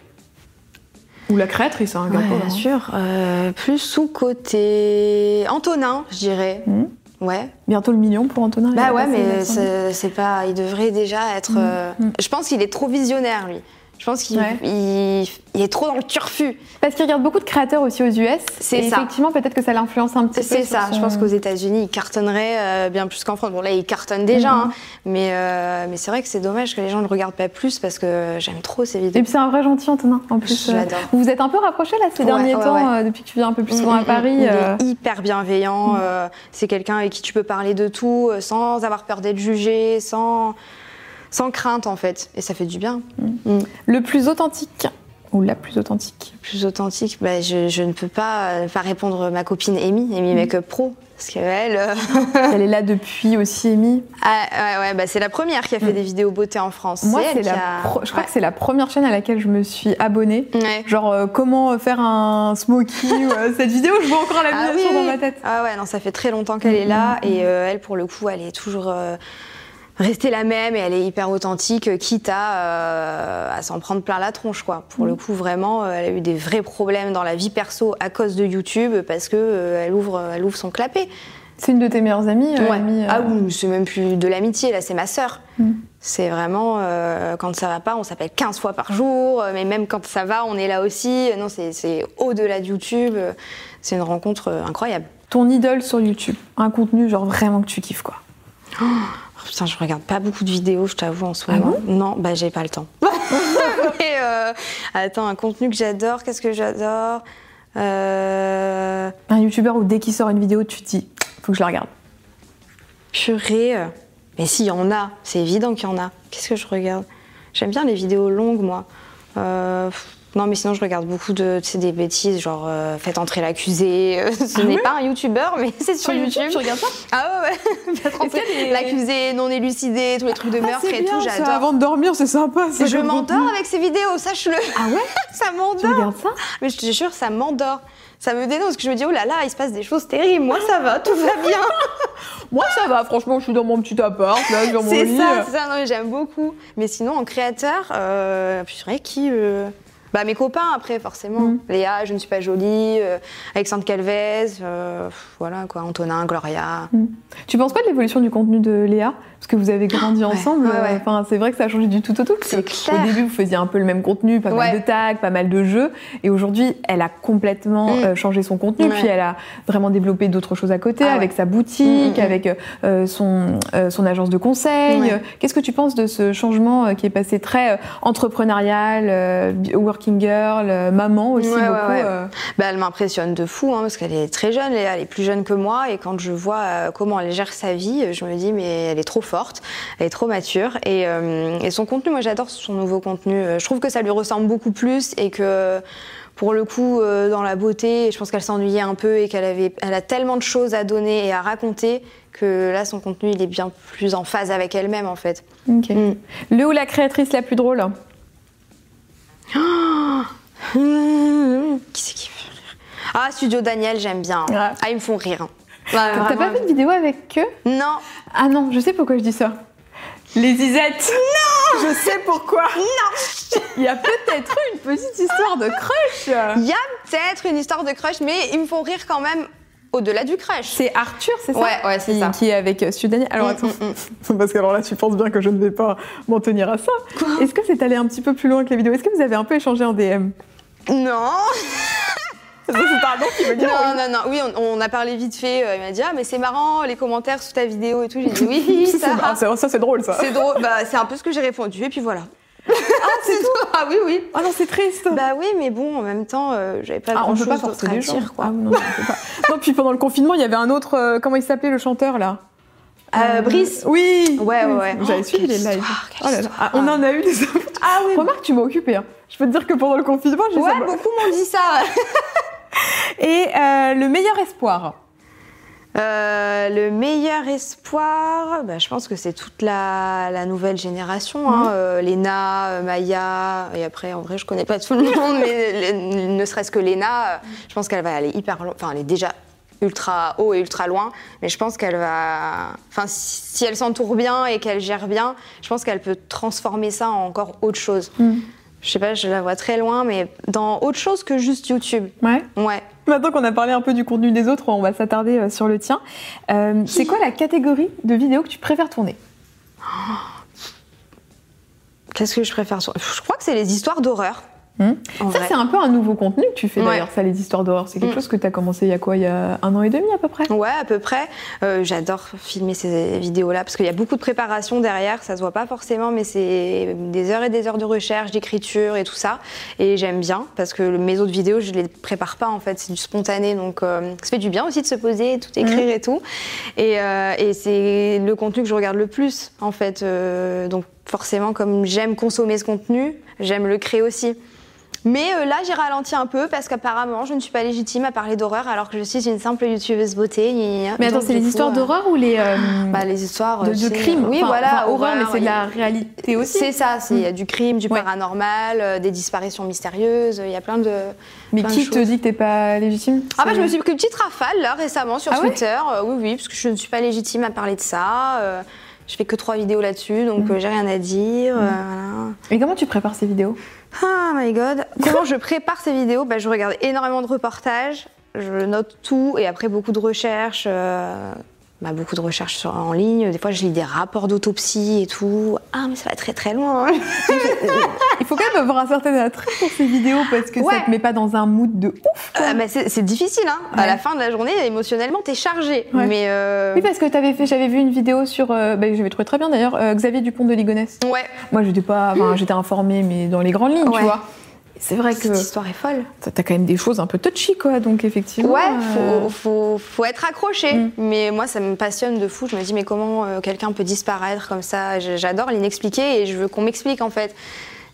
Ou la créatrice, hein, Ouais, Gapo, bien hein. sûr. Euh, plus sous côté Antonin, je dirais. Mm. Ouais. Bientôt le million pour Antonin. Bah ouais, mais c'est pas. Il devrait déjà être. euh, Mm. Je pense qu'il est trop visionnaire, lui. Je pense qu'il Ouais. il, il est trop dans le turfu. Parce qu'il regarde beaucoup de créateurs aussi aux US. C'est et ça. Effectivement, peut-être que ça l'influence un petit peu. C'est ça. son- Je pense qu'aux États-Unis, il cartonnerait euh, bien plus qu'en France. Bon, là, il cartonne déjà, Mhm. hein. mais, euh, mais c'est vrai que c'est dommage que les gens ne le regardent pas plus parce que j'aime trop ces Et vidéos. puis c'est un vrai gentil Antonin en plus. Je euh, l'adore. Vous vous êtes un peu rapprochés là ces Ouais, derniers ouais, temps, euh, depuis que tu viens un peu plus Mm, souvent à Paris. Il est hyper bienveillant. euh, c'est quelqu'un avec qui tu peux parler de tout sans avoir peur d'être jugé, sans, sans crainte en fait. Et ça fait du bien. Mm. Le plus authentique. Ou la plus authentique? Plus authentique, bah, je, je ne peux pas, euh, pas répondre à ma copine Amy, Mm. Amy Makeup Pro. Parce qu'elle. euh, Elle est là depuis aussi, Amy? ah, ouais, ouais, bah, c'est la première qui a fait des vidéos beauté en France. Moi, c'est la a- pro- je crois ouais. que c'est la première chaîne à laquelle je me suis abonnée. Ouais. Genre euh, comment faire un smoky. ou, euh, cette vidéo, je vois encore la Ah oui, dans oui. ma tête. Ah ouais, non, ça fait très longtemps qu'elle est là et euh, elle, pour le coup, elle est toujours restée la même et elle est hyper authentique, euh, quitte à, euh, à s'en prendre plein la tronche, quoi. Pour le coup, vraiment, euh, elle a eu des vrais problèmes dans la vie perso à cause de YouTube parce que euh, elle ouvre, elle ouvre son clapet. C'est une de tes meilleures amies, Ouais. Ah oui, c'est même plus de l'amitié, là, c'est ma sœur. Mm. C'est vraiment, euh, quand ça va pas, on s'appelle 15 fois par jour, mais même quand ça va, on est là aussi. Non, c'est au-delà de YouTube. C'est une rencontre incroyable. Ton idole sur YouTube. Un contenu genre vraiment que tu kiffes quoi. Oh, putain, je regarde pas beaucoup de vidéos, je t'avoue, en ce Ah non, bah j'ai pas le temps. Mais, euh, attends, un contenu que j'adore, qu'est-ce que j'adore euh, Un youtubeur où dès qu'il sort une vidéo, tu te dis faut que je la regarde. Purée. Mais s'il y en a, c'est évident qu'il y en a. Qu'est-ce que je regarde? J'aime bien les vidéos longues, moi. Euh, non, mais sinon, je regarde beaucoup de, tu des bêtises, genre euh, faites entrer l'accusé. Euh, Ce Ah n'est pas un youtubeur, mais c'est sur, YouTube. tu regardes ça? Ah ouais, ouais. Faites des- l'accusé non élucidé, tous les trucs de meurtre et tout, j'adore. Avant de dormir, c'est sympa. ça, Je m'endors avec ces vidéos, sache-le. Ah ouais? Ça Tu m'endort. regardes ça? Mais je te jure, ça m'endort. Ça me dénonce, parce que je me dis, oh là là, il se passe des choses terribles. Moi, ça va, tout va bien. Moi ça va, franchement, je suis dans mon petit appart, là, sur mon C'est lit. ça, c'est ça. Non, mais j'aime beaucoup. Mais sinon, en créateur, euh, je dirais qui euh, Bah, mes copains, après, forcément. Mm. Léa, je ne suis pas jolie. euh, Alexandre Calvez, euh, voilà, quoi. Antonin, Gloria. Tu penses quoi de l'évolution du contenu de Léa? Parce que vous avez grandi ensemble. ouais, c'est vrai que ça a changé du tout au tout. C'est clair. Au début, vous faisiez un peu le même contenu, pas mal de tags, pas mal de jeux. Et aujourd'hui, elle a complètement Mm. euh, changé son contenu. Puis elle a vraiment développé d'autres choses à côté, Ah avec sa boutique, Mm, avec son, son agence de conseil. Qu'est-ce que tu penses de ce changement qui est passé très entrepreneurial, euh, working girl, euh, maman aussi Ouais, beaucoup ouais. euh, Bah, elle m'impressionne de fou, hein, parce qu'elle est très jeune, elle est plus jeune que moi, et quand je vois euh, comment elle gère sa vie, je me dis, mais elle est trop forte, elle est trop mature, et, euh, et son contenu, moi j'adore son nouveau contenu, je trouve que ça lui ressemble beaucoup plus, et que pour le coup, euh, dans la beauté, je pense qu'elle s'ennuyait un peu, et qu'elle avait, elle a tellement de choses à donner et à raconter, que là, son contenu, il est bien plus en phase avec elle-même, en fait. Mm. Le ou la créatrice la plus drôle Qui c'est qui fait rire Ah, Studio Daniel, j'aime bien. Ouais. Ah, ils me font rire. T'as pas fait de vidéo avec eux Non, Ah non, je sais pourquoi je dis ça. Les Isettes Non Je sais pourquoi Non Il y a peut-être eu une petite histoire de crush Il y a peut-être une histoire de crush, mais ils me font rire quand même au-delà du crush. C'est Arthur, c'est ça Ouais, ouais, c'est ça. Qui est avec euh, Sudani. Alors Mm, attends, mm, parce que alors là, tu penses bien que je ne vais pas m'en tenir à ça. Est-ce que c'est allé un petit peu plus loin que les vidéos? Est-ce que vous avez un peu échangé en DM Non C'est qui veut dire. Non, non, non. Oui, on, on a parlé vite fait. euh, il m'a dit ah mais c'est marrant les commentaires sous ta vidéo et tout. J'ai dit oui, ça. ça, c'est drôle, ça. C'est drôle. Bah c'est un peu ce que j'ai répondu et puis voilà. Ah c'est tout. Ah oui oui. Ah non, c'est triste. Bah oui, mais bon, en même temps, euh, j'avais pas Ah, on grand peut pas chose forcer d'autre à dire, quoi. Ah, non, non, puis pendant le confinement, il y avait un autre. euh, comment il s'appelait le chanteur là? Euh, Brice. Oui. Ouais, ouais, ouais. J'avais Oh, suivi les lives. Oh là là. histoire. Ah, on en a eu des. Ah oui. Remarque, tu m'as occupé. Hein. Je peux te dire que pendant le confinement, j'ai Ouais, ça. beaucoup m'ont dit ça. Et le meilleur espoir. Euh, le meilleur espoir, bah, je pense que c'est toute la, la nouvelle génération. Hein, euh, Léna, euh, Maya, et après, en vrai, je connais pas tout le monde, mais ne serait-ce que Léna, euh, je pense qu'elle va aller hyper loin. Enfin, elle est déjà ultra haut et ultra loin, mais je pense qu'elle va. Enfin, si, si elle s'entoure bien et qu'elle gère bien, je pense qu'elle peut transformer ça en encore autre chose. Je sais pas, je la vois très loin, mais dans autre chose que juste YouTube. Ouais. Ouais. Maintenant qu'on a parlé un peu du contenu des autres, on va s'attarder euh, sur le tien. Euh, c'est quoi la catégorie de vidéos que tu préfères tourner? Qu'est-ce que je préfère Je crois que c'est les histoires d'horreur. Hmm. Ça, c'est un peu un nouveau contenu que tu fais Ouais. d'ailleurs, ça, les histoires d'horreur. C'est quelque Mm. chose que tu as commencé il y a quoi Il y a un an et demi à peu près? Ouais, à peu près. Euh, J'adore filmer ces vidéos-là parce qu'il y a beaucoup de préparation derrière. Ça se voit pas forcément, mais c'est des heures et des heures de recherche, d'écriture et tout ça. Et j'aime bien parce que mes autres vidéos, je les prépare pas en fait. C'est du spontané, donc euh, ça fait du bien aussi de se poser, tout écrire et tout. Et, euh, et c'est le contenu que je regarde le plus en fait. Euh, donc forcément, comme j'aime consommer ce contenu, j'aime le créer aussi. Mais euh, là, j'ai ralenti un peu parce qu'apparemment, je ne suis pas légitime à parler d'horreur alors que je suis une simple youtubeuse beauté. Mais attends, c'est les coup, histoires euh, d'horreur ou les euh, bah, les histoires de, de crimes Oui, Enfin, voilà. enfin, horreur, mais c'est de la réalité aussi. C'est ça, c'est- il y a du crime, du Ouais. paranormal, des disparitions mystérieuses, il y a plein de. Mais plein de qui te dit que t'es pas légitime? Ah bah je me suis pris une petite rafale là récemment sur Ah Twitter. Oui oui parce que je ne suis pas légitime à parler de ça. Je fais que trois vidéos là-dessus donc Mm. j'ai rien à dire. voilà. Et comment tu prépares ces vidéos? Ah my god. Comment je prépare ces vidéos? Bah, Je regarde énormément de reportages, je note tout et après beaucoup de recherches. euh, bah, beaucoup de recherches sur- en ligne. Des fois, je lis des rapports d'autopsie et tout. Ah, mais ça va très très loin. hein. Il faut quand même avoir un certain attrait pour ces vidéos parce que Ouais. ça te met pas dans un mood de ouf. Ah, bah, c'est difficile. Hein. Ouais. À la fin de la journée, émotionnellement, t'es chargé. Ouais. Mais euh, Oui, parce que t'avais fait, j'avais vu une vidéo sur, euh, bah, j'avais trouvé très bien d'ailleurs, euh, Xavier Dupont de Ligonnès. ouais, Moi, j'étais pas, j'étais informée, mais dans les grandes lignes, tu vois. C'est vrai que cette histoire est folle. t'as quand même des choses un peu touchy, quoi. Donc effectivement. Ouais, euh, faut, faut, faut être accroché. Mm. Mais moi, ça me passionne de fou. Je me dis, mais comment euh, quelqu'un peut disparaître comme ça? J'adore l'inexpliqué et je veux qu'on m'explique en fait.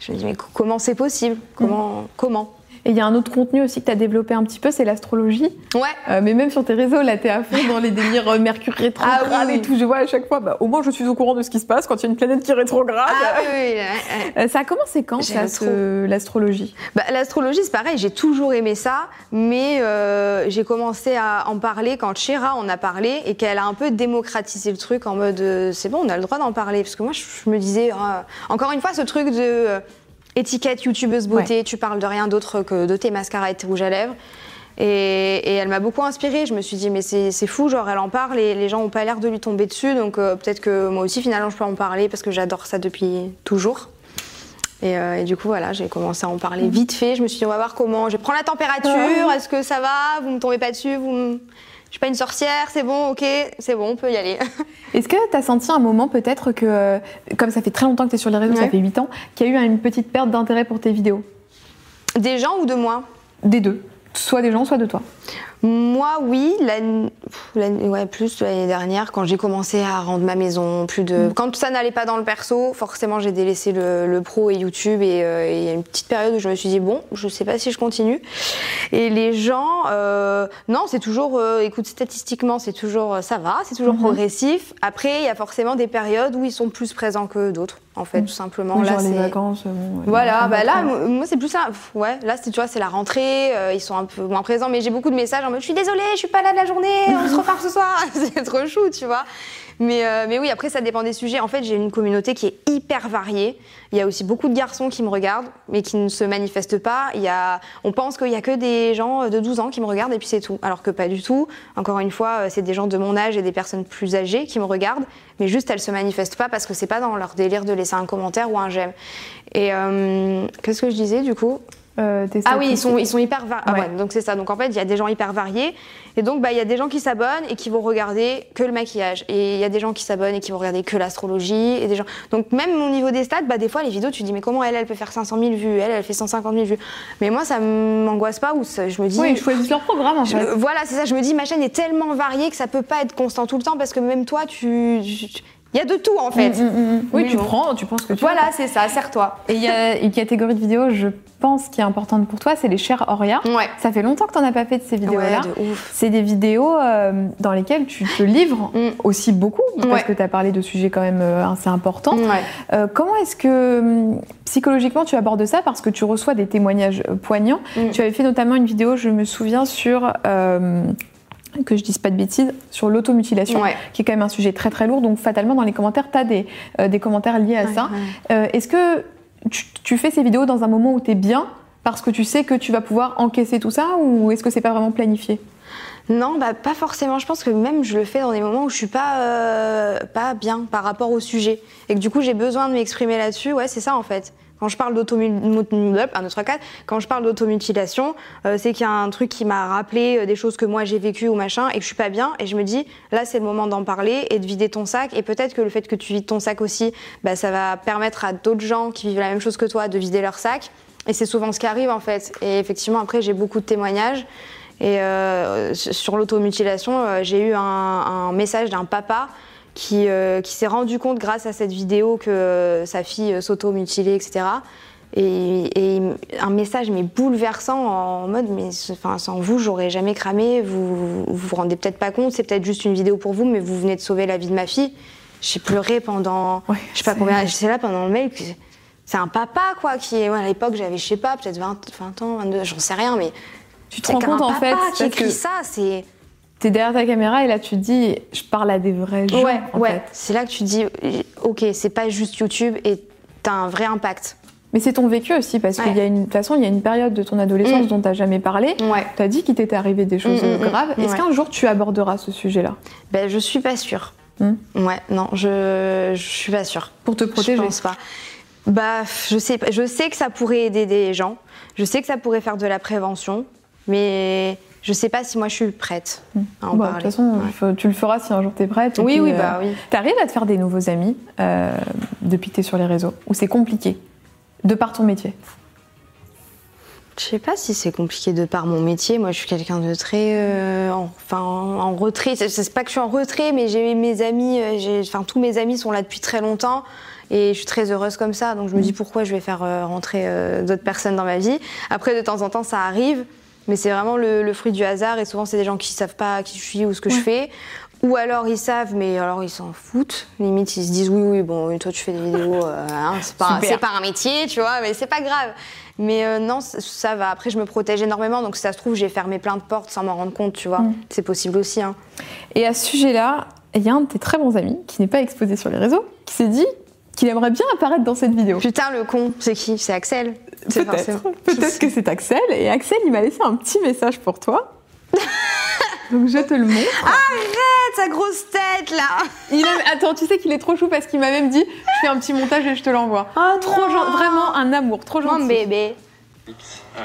Je me dis, mais co- comment c'est possible? Comment Comment? Et il y a un autre contenu aussi que t'as développé un petit peu, c'est l'astrologie. Ouais. Euh, mais même sur tes réseaux, là, t'es à fond dans les délires euh, Mercure rétrograde Ah oui, et tout. Je vois à chaque fois, bah, au moins je suis au courant de ce qui se passe quand il y a une planète qui rétrograde. Ah oui, oui. Euh, ça a commencé quand, ça, ce- l'astrologie? Bah, L'astrologie, c'est pareil, j'ai toujours aimé ça, mais j'ai commencé à en parler quand Chéra en a parlé et qu'elle a un peu démocratisé le truc en mode c'est bon, on a le droit d'en parler. Parce que moi, je, me disais, encore une fois, ce truc de étiquette youtubeuse beauté, tu parles de rien d'autre que de tes mascaras et tes rouges à lèvres. Et, et elle m'a beaucoup inspirée. Je me suis dit, mais c'est fou, genre elle en parle et les gens n'ont pas l'air de lui tomber dessus. Donc euh, peut-être que moi aussi, finalement, je peux en parler parce que j'adore ça depuis toujours. Et, euh, et du coup, voilà, j'ai commencé à en parler vite fait. Je me suis dit, on va voir comment. Je prendre la température. Est-ce que ça va? Vous me tombez pas dessus? Vous me... Je suis pas une sorcière, c'est bon, ok, c'est bon, on peut y aller. Est-ce que t'as senti un moment peut-être que, comme ça fait très longtemps que t'es sur les réseaux, ça fait 8 ans, qu'il y a eu une petite perte d'intérêt pour tes vidéos? Des gens ou de moi? Des deux. Soit des gens, soit de toi. Moi, oui, l'année, ouais, plus l'année dernière, quand j'ai commencé à rendre ma maison, plus de, quand ça n'allait pas dans le perso, forcément, j'ai délaissé le, le pro et YouTube, et euh, et il y a une petite période où je me suis dit bon, je sais pas si je continue. Et les gens, euh, non, c'est toujours, euh, écoute, statistiquement, c'est toujours, ça va, c'est toujours Mhm. progressif. Après, il y a forcément des périodes où ils sont plus présents que d'autres, en fait, tout simplement. Oui, Là, genre les c'est- vacances. bon, voilà, on bah va là, moi, c'est plus ça. Ouais, là, c'est, tu vois, c'est la rentrée, euh, ils sont un peu moins présents, mais j'ai beaucoup de messages en Je suis désolée, je suis pas là de la journée, on se repart ce soir. c'est trop chou, tu vois. Mais, euh, mais oui, après, ça dépend des sujets. En fait, j'ai une communauté qui est hyper variée. Il y a aussi beaucoup de garçons qui me regardent, mais qui ne se manifestent pas. Il y a, on pense qu'il y a que des gens de 12 ans qui me regardent et puis c'est tout. Alors que pas du tout. Encore une fois, euh, c'est des gens de mon âge et des personnes plus âgées qui me regardent, mais juste elles se manifestent pas parce que c'est pas dans leur délire de laisser un commentaire ou un j'aime. Et euh, qu'est-ce que je disais du coup? Euh, Ah oui, ils sont, ils sont hyper variés. Ouais. donc c'est ça. Donc en fait, il y a des gens hyper variés. Et donc, bah, il y a des gens qui s'abonnent et qui vont regarder que le maquillage. Et il y a des gens qui s'abonnent et qui vont regarder que l'astrologie. Et des gens. Donc même au niveau des stats, bah, des fois, les vidéos, tu dis, mais comment elle, elle peut faire 500 000 vues? Elle, elle fait 150 000 vues. Mais moi, ça m'angoisse pas ou ça- je me dis. Oui, ils choisissent leur programme en Je- fait. voilà, c'est ça. Je me dis, ma chaîne est tellement variée que ça peut pas être constant tout le temps parce que même toi, tu. tu- Il y a de tout en fait. Mm, mm, mm. Oui, Mais tu bon. prends, tu penses que tu Voilà, c'est ça, serre-toi. Et il y a une catégorie de vidéos, je pense, qui est importante pour toi, c'est les chers Oria. Ouais. Ça fait longtemps que tu n'en as pas fait de ces vidéos-là. Ouais. C'est des vidéos euh, dans lesquelles tu te livres aussi beaucoup, parce Ouais. que tu as parlé de sujets quand même euh, assez importants. Ouais. Euh, comment est-ce que hum, psychologiquement tu abordes ça? Parce que tu reçois des témoignages poignants. Tu avais fait notamment une vidéo, je me souviens, sur. euh, que je dise pas de bêtises, sur l'automutilation, Ouais. qui est quand même un sujet très très lourd. Donc fatalement, dans les commentaires, tu as des, euh, des commentaires liés à Ouais, ça. ouais. Euh, Est-ce que tu, tu fais ces vidéos dans un moment où tu es bien parce que tu sais que tu vas pouvoir encaisser tout ça ou est-ce que c'est pas vraiment planifié? Non, bah, pas forcément. Je pense que même je le fais dans des moments où je suis pas, euh, pas bien par rapport au sujet. Et que du coup, j'ai besoin de m'exprimer là-dessus. Ouais, c'est ça en fait. Quand je parle d'automutilation, euh, c'est qu'il y a un truc qui m'a rappelé euh, des choses que moi j'ai vécues ou machin et que je suis pas bien. Et je me dis, là, c'est le moment d'en parler et de vider ton sac. Et peut-être que le fait que tu vides ton sac aussi, bah, ça va permettre à d'autres gens qui vivent la même chose que toi de vider leur sac. Et c'est souvent ce qui arrive en fait. Et effectivement, après, j'ai beaucoup de témoignages. Et euh, sur l'automutilation, euh, j'ai eu un, un message d'un papa qui, euh, qui s'est rendu compte grâce à cette vidéo que euh, sa fille euh, s'automutilait, etc. Et, et un message mais bouleversant en mode mais enfin, sans vous j'aurais jamais cramé, vous vous vous rendez peut-être pas compte, c'est peut-être juste une vidéo pour vous mais vous venez de sauver la vie de ma fille. J'ai pleuré pendant Ouais, je sais pas combien, j'étais là pendant le mail. C'est un papa quoi qui est à l'époque j'avais je sais pas peut-être 20, 20 ans, 22, j'en sais rien mais Tu te rends compte en papa fait qui écrit que ça, c'est tu es derrière ta caméra et là tu te dis je parle à des vrais gens ouais, en ouais. C'est là que tu te dis, ok, c'est pas juste YouTube et t'as un vrai impact. Mais c'est ton vécu aussi parce qu'il y a une de façon il y a une période de ton adolescence Mm. dont tu n'as jamais parlé. Ouais. Tu as dit qu'il t'était arrivé des choses Mm, mm, mm. graves. Est-ce Ouais. qu'un jour tu aborderas ce sujet-là? Ben, je suis pas sûre. Hmm. Ouais, non, je, je suis pas sûre. pour te protéger Je pense pas. Bah, je sais, pas. je sais que ça pourrait aider des gens. Je sais que ça pourrait faire de la prévention, mais je sais pas si moi je suis prête à en Bah, De parler. toute façon, Ouais. tu le feras si un jour tu es prête. Oui, puis, oui, euh, bah oui. T'arrives à te faire des nouveaux amis euh, depuis que tu es sur les réseaux Ou c'est compliqué De par ton métier? Je sais pas si c'est compliqué de par mon métier. Moi, je suis quelqu'un de très, euh, en- enfin, en retrait. C'est- pas que je suis en retrait, mais j'ai mes amis, euh, enfin, tous mes amis sont là depuis très longtemps. Et je suis très heureuse comme ça, donc je me dis pourquoi je vais faire euh, rentrer euh, d'autres personnes dans ma vie. Après, de temps en temps, ça arrive, mais c'est vraiment le, le fruit du hasard. Et souvent, c'est des gens qui savent pas qui je suis ou ce que je fais. Ou alors ils savent, mais alors ils s'en foutent. Limite, ils se disent oui, oui, bon, toi tu fais des vidéos, euh, hein, c'est pas, Super. c'est pas un métier, tu vois, mais c'est pas grave. Mais euh, non, ça va. Après, je me protège énormément, donc si ça se trouve, j'ai fermé plein de portes sans m'en rendre compte, tu vois. Mm. C'est possible aussi. Hein. Et à ce sujet-là, il y a un de tes très bons amis qui n'est pas exposé sur les réseaux qui s'est dit qu'il aimerait bien apparaître dans cette vidéo. Putain, le con, c'est qui? C'est Axel Peut-être. Peut-être que c'est Axel. Et Axel, il m'a laissé un petit message pour toi. Donc je te le montre. Arrête, sa grosse tête là Il Attends, tu sais qu'il est trop chou parce qu'il m'a même dit je fais un petit montage et je te l'envoie. Oh trop gen- Vraiment un amour, trop gentil. Mon bébé. Euh,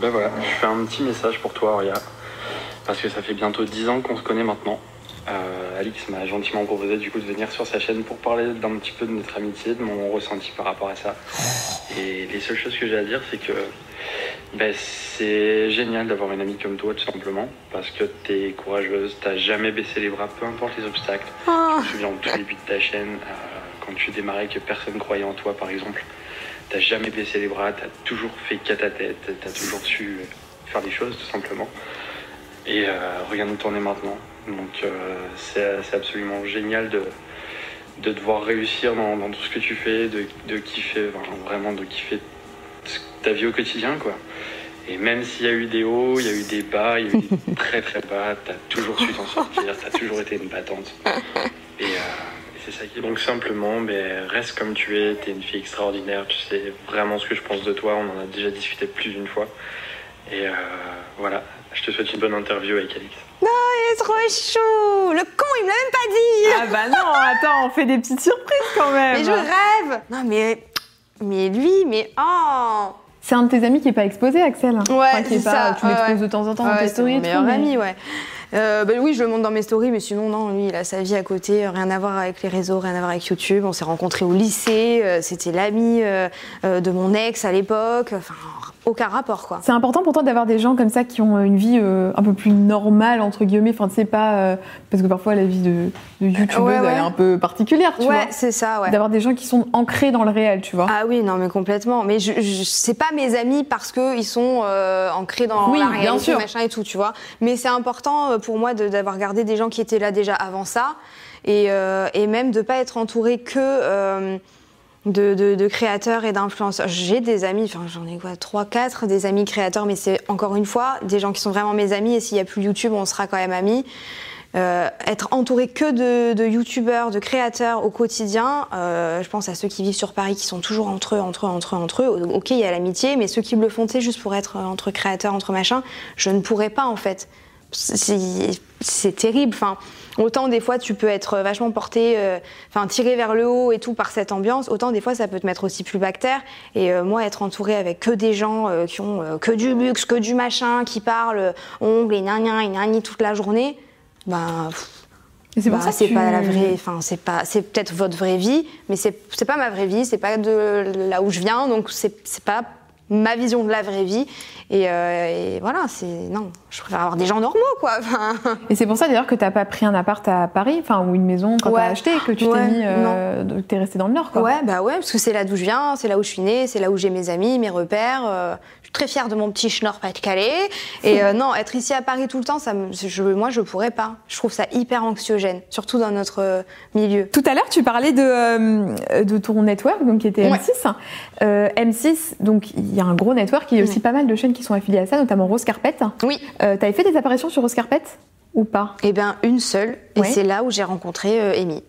ben voilà, je fais un petit message pour toi, Auria, parce que ça fait bientôt 10 ans qu'on se connaît maintenant. Euh, Alix m'a gentiment proposé du coup de venir sur sa chaîne pour parler d'un petit peu de notre amitié, de mon ressenti par rapport à ça. Et les seules choses que j'ai à dire, c'est que ben, c'est génial d'avoir une amie comme toi, tout simplement, parce que t'es courageuse, t'as jamais baissé les bras, peu importe les obstacles. Oh. Je me souviens au tout début de ta chaîne, euh, quand tu démarrais, que personne croyait en toi, par exemple. T'as jamais baissé les bras, t'as toujours fait qu'à ta tête, t'as toujours su faire les choses, tout simplement. Et euh, regarde nous tourner maintenant. Donc euh, c'est absolument génial de, de devoir réussir dans, dans tout ce que tu fais, de, de kiffer, enfin, vraiment de kiffer ta vie au quotidien, quoi. Et même s'il y a eu des hauts, il y a eu des bas, il y a eu des très très bas, t'as toujours su t'en sortir, t'as toujours été une battante. Et, euh, et c'est ça qui est. Donc simplement, ben, reste comme tu es, t'es une fille extraordinaire, tu sais vraiment ce que je pense de toi, on en a déjà discuté plus d'une fois. Et euh, voilà, je te souhaite une bonne interview avec Alix. Il est trop chou Le con, il me l'a même pas dit Ah bah non, attends, on fait des petites surprises quand même. Mais je rêve Non mais... Mais lui, mais... Oh C'est un de tes amis qui est pas exposé, Axel Ouais, Enfin, qui est c'est pas, ça, Tu l'exposes ouais. de temps en temps dans tes c'est stories mon meilleur mais- ami, ouais. Euh, ben oui, je le montre dans mes stories, mais sinon, non, lui, il a sa vie à côté, euh, rien à voir avec les réseaux, rien à voir avec YouTube. On s'est rencontrés au lycée, euh, c'était l'ami euh, euh, de mon ex à l'époque, enfin, aucun rapport, quoi. C'est important pour toi d'avoir des gens comme ça qui ont une vie euh, un peu plus normale, entre guillemets. Enfin, tu sais pas. euh, parce que parfois, la vie de, de youtubeuse, Ouais, ouais. elle est un peu particulière, tu ouais, vois. c'est ça, ouais. D'avoir des gens qui sont ancrés dans le réel, tu vois. Ah oui, non, mais complètement. Mais je, je c'est pas mes amis parce que ils sont euh, ancrés dans Oui, la bien réalité, sûr. machin et tout, tu vois. Mais c'est important euh, pour moi d'avoir gardé des gens qui étaient là déjà avant ça, et, euh, et même de pas être entouré que euh, de, créateurs et d'influenceurs. J'ai des amis, enfin j'en ai quoi, trois, quatre, des amis créateurs, mais c'est encore une fois des gens qui sont vraiment mes amis. Et s'il y a plus YouTube, on sera quand même amis. Euh, être entouré que de, youtubeurs, de créateurs au quotidien, euh, je pense à ceux qui vivent sur Paris qui sont toujours entre eux, entre eux, entre eux, entre eux. Ok, il y a l'amitié, mais ceux qui le font, sais, juste pour être entre créateurs, entre machins, je ne pourrais pas en fait. C'est terrible. Enfin, autant des fois tu peux être vachement porté, euh, enfin tiré vers le haut et tout par cette ambiance, autant des fois ça peut te mettre aussi plus bactère. Et euh, moi, être entouré avec que des gens euh, qui ont que du luxe, que du machin, qui parlent ongles et gna et gna gna toute la journée, ben c'est bah, c'est tu- pas la vraie, enfin c'est pas, c'est peut-être votre vraie vie, mais c'est pas ma vraie vie, c'est pas de là où je viens, donc c'est pas ma vision de la vraie vie. Et, euh, et voilà, c'est non, je préfère avoir des gens normaux quoi. Enfin, Et c'est pour ça d'ailleurs que t'as pas pris un appart à Paris, enfin, ou une maison quand Ouais. t'as acheté, que tu t'es Ouais, mis. euh, que t'es resté dans le Nord, quoi. ouais, bah ouais, parce que c'est là d'où je viens, c'est là où je suis née, c'est là où j'ai mes amis, mes repères. euh, je suis très fière de mon petit schnorr Pas-de-Calais. Et non, être ici à Paris tout le temps, ça je, moi je pourrais pas. Je trouve ça hyper anxiogène, surtout dans notre milieu. Tout à l'heure, tu parlais de, de ton network, donc qui était Ouais. M6. Euh, M6, donc il y a un gros network, il y a aussi Ouais. pas mal de chaînes qui sont affiliées à ça, notamment Rose Carpet. Oui. Euh, T'avais fait des apparitions sur Rose Carpet ou pas? Eh bien, une seule, et Ouais. c'est là où j'ai rencontré euh, Amy.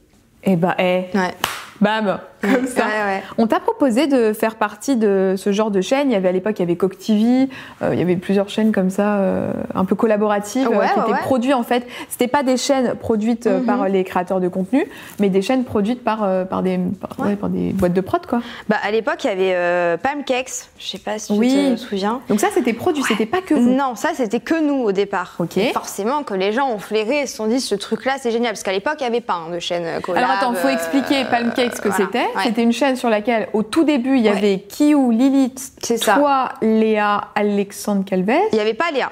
Eh ben, eh, Ouais. Bam, comme ça. Ouais, ouais. On t'a proposé de faire partie de ce genre de chaîne. Il y avait à l'époque, il y avait Coq TV, euh, il y avait plusieurs chaînes comme ça, euh, un peu collaboratives, Ouais, euh, qui étaient produites en fait. C'était pas des chaînes produites euh, Mhm. par les créateurs de contenu, mais des chaînes produites par, par, des, par, par des boîtes de prod, quoi. Bah, à l'époque, il y avait euh, Palmcakes, je sais pas si Oui. tu te souviens. Donc ça, c'était produit, c'était pas que vous. Non, ça c'était que nous au départ. Ok. Forcément que les gens ont flairé et se sont dit ce truc-là c'est génial parce qu'à l'époque il n'y avait pas hein, de chaîne collab. Alors attends, faut expliquer Palmcake que voilà. c'était. Ouais. C'était une chaîne sur laquelle, au tout début, il y Ouais. avait Kiou, Lilith, ça. toi, Léa, Alexandre Calvez. Il n'y avait pas Léa.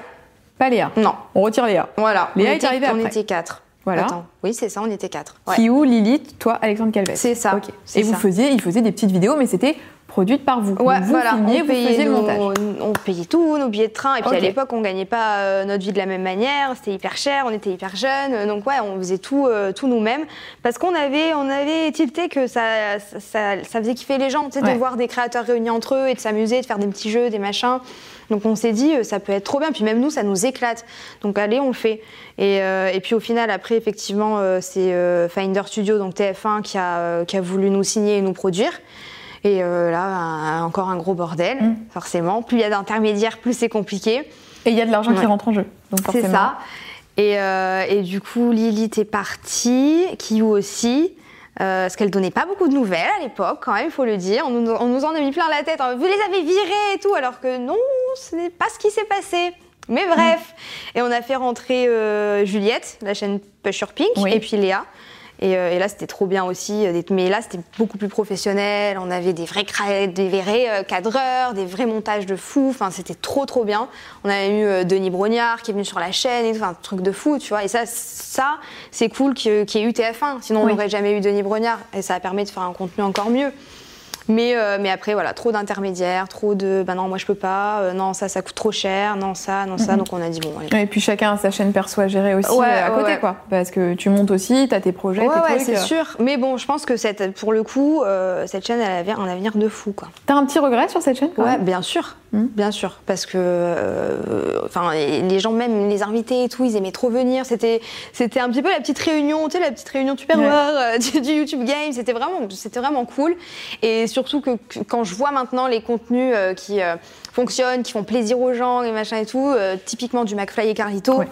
Pas Léa. Non. On retire Léa. Voilà. Léa on est était, arrivée On après. était quatre. Voilà. Attends. Oui c'est ça, on était quatre. Ouais. Kiou, Lilith, toi, Alexandre Calvez. C'est ça, Ok. c'est Et vous ça. faisiez, il faisait des petites vidéos, mais c'était produite par vous. Ouais, vous voilà, filmiez, on vous le montage. on payait tout, nos billets de train. Et puis à l'époque, on gagnait pas euh, notre vie de la même manière. C'était hyper cher, on était hyper jeunes. euh, Donc ouais, on faisait tout, euh, tout nous-mêmes. Parce qu'on avait, on avait tilté que ça, ça, ça- ça faisait kiffer les gens, tu sais, Ouais. de voir des créateurs réunis entre eux et de s'amuser, de faire des petits jeux, des machins. Donc on s'est dit, ça peut être trop bien. Puis même nous, ça nous éclate. Donc allez, on le fait. Et, euh, et puis au final, après, effectivement, euh, c'est euh, Finder Studio, donc TF1, qui a, qui a voulu nous signer et nous produire. Et euh, là, encore un gros bordel, Mm. forcément. Plus il y a d'intermédiaires, plus c'est compliqué. Et il y a de l'argent qui rentre en jeu. C'est ça. Et, euh, et du coup, Lilith est partie, Kiyu aussi. euh, parce qu'elle donnait pas beaucoup de nouvelles à l'époque, quand même, il faut le dire. On nous, on nous en a mis plein la tête. hein. Vous les avez virés et tout, alors que non, ce n'est pas ce qui s'est passé. Mais bref. Et on a fait rentrer euh, Juliette, la chaîne Pusher Pink, Oui. et puis Léa. Et, euh, et là, c'était trop bien aussi. euh, Mais là, c'était beaucoup plus professionnel. On avait des vrais, des vrais euh, cadreurs, des vrais montages de fou. Enfin, c'était trop, trop bien. On avait eu Denis Brognard qui est venu sur la chaîne, et tout. enfin, un truc de fou, tu vois. Et ça, ça c'est cool qu'il y ait eu TF1. Sinon, on n'aurait jamais eu Denis Brognard. Et ça a permis de faire un contenu encore mieux. Mais, euh, mais après, voilà, trop d'intermédiaires, trop de bah non, moi je peux pas, euh, non, ça, ça coûte trop cher, non, ça, non, ça. Mhm. Donc on a dit, bon, allez. Et puis chacun a sa chaîne perso à gérer aussi Ouais, euh, à côté, ouais. quoi. Parce que tu montes aussi, t'as tes projets, Ouais, tes ouais, c'est sûr. Mais bon, je pense que cette, pour le coup, euh, cette chaîne, elle avait un avenir de fou, quoi. T'as un petit regret sur cette chaîne quand Ouais, même? bien sûr, Mhm. bien sûr, parce que, euh, enfin, les gens même, les invités et tout, ils aimaient trop venir. C'était, c'était un petit peu la petite réunion, tu sais, la petite réunion tupperware euh, du, du YouTube Game. C'était vraiment, c'était vraiment cool. Et surtout que, que quand je vois maintenant les contenus euh, qui euh, fonctionnent, qui font plaisir aux gens et machin et tout, euh, typiquement du McFly et Carlito. Ouais.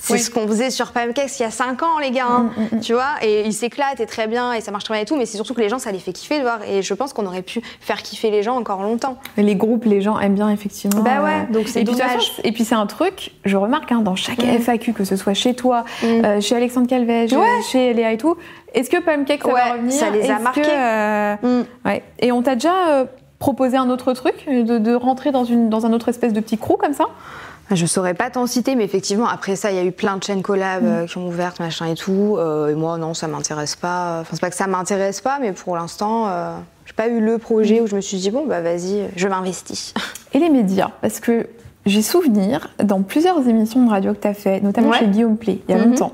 C'est Oui. ce qu'on faisait sur Pancakes il y a 5 ans, les gars. hein, Mm, mm, mm. Tu vois, et ils s'éclatent et très bien, et ça marche très bien et tout, mais c'est surtout que les gens, ça les fait kiffer de voir. Et je pense qu'on aurait pu faire kiffer les gens encore longtemps. Les groupes, les gens aiment bien effectivement. Bah ouais, donc c'est dommage. et puis c'est un truc, je remarque hein, dans chaque. FAQ, que ce soit chez toi, euh, chez Alexandre Calvège, Ouais. euh, chez Léa et tout, est-ce que Palmcake ça Ouais, va revenir? ça les a marqués. que, euh, ouais. Et on t'a déjà euh, proposé un autre truc, de, de rentrer dans, une, dans un autre espèce de petit crew comme ça? Je saurais pas t'en citer, mais effectivement, après ça, il y a eu plein de chaînes collab euh, qui ont ouvert, machin et tout. euh, et moi, non, ça m'intéresse pas. Enfin, c'est pas que ça m'intéresse pas, mais pour l'instant, euh, j'ai pas eu le projet où je me suis dit, bon, bah vas-y, je m'investis. Et les médias, parce que j'ai souvenir dans plusieurs émissions de radio que tu as fait, notamment Ouais. chez Guillaume Play, il y a Mhm. longtemps,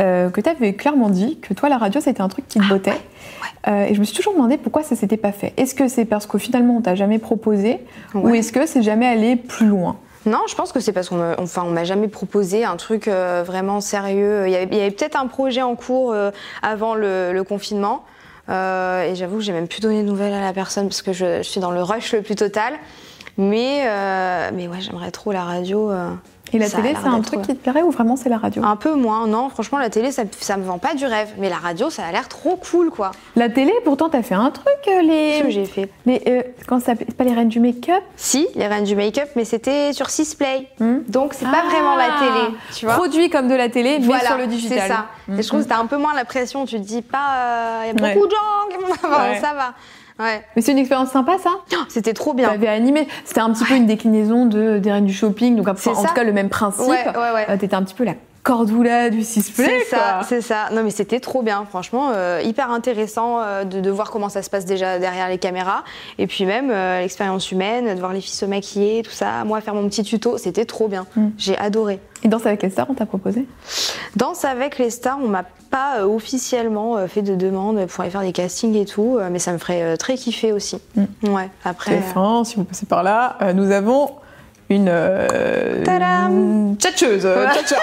euh, que tu avais clairement dit que toi, la radio, c'était un truc qui te bottait. Euh, et je me suis toujours demandé pourquoi ça s'était pas fait. Est-ce que c'est parce qu'au finalement, on t'a jamais proposé ou est-ce que c'est jamais allé plus loin? Non, je pense que c'est parce qu'on m'a- enfin, on m'a jamais proposé un truc euh, vraiment sérieux. Il y avait, peut-être un projet en cours euh, avant le, confinement. Euh, et j'avoue que j'ai même plus donné de nouvelles à la personne parce que je, suis dans le rush le plus total. Mais, mais ouais, j'aimerais trop la radio. Euh, Et la ça télé, c'est un truc ouais. qui te plairait ou vraiment c'est la radio? Un peu moins, non. Franchement, la télé, ça, ça me vend pas du rêve. Mais la radio, ça a l'air trop cool, quoi. La télé, pourtant, t'as fait un truc, euh, Qu'est-ce que les. j'ai fait les euh, comment ça s'appelle C'est pas les reines du make-up? Si, les reines du make-up, mais c'était sur Sisplay. Hmm Donc, c'est pas Ah vraiment la télé, tu vois. Produit comme de la télé, mais Voilà, sur le digital. C'est ça. Et je trouve que t'as un peu moins la pression. Tu te dis pas, il y a Ouais. beaucoup de gens qui vont avoir, Ouais. ça va. Ouais. Mais c'est une expérience sympa, ça Oh, C'était trop bien. T'avais animé. C'était un petit peu une déclinaison de, des reines du shopping, donc en ça. tout cas le même principe. Ouais, ouais, ouais. Euh, T'étais un petit peu la cordoula du sisplay, C'est ça, c'est ça. Non, mais c'était trop bien, franchement, euh, hyper intéressant euh, de, de voir comment ça se passe déjà derrière les caméras. Et puis même euh, l'expérience humaine, de voir les filles se maquiller, tout ça. Moi, faire mon petit tuto, c'était trop bien. Mm. J'ai adoré. Et Danse avec les stars, on t'a proposé? Danse avec les stars, on m'a pas officiellement fait de demande pour aller faire des castings et tout, mais ça me ferait très kiffer aussi. Mm. Ouais, après. TF1, si vous passez par là, nous avons une. Euh, tchatcheuse. tchatcha.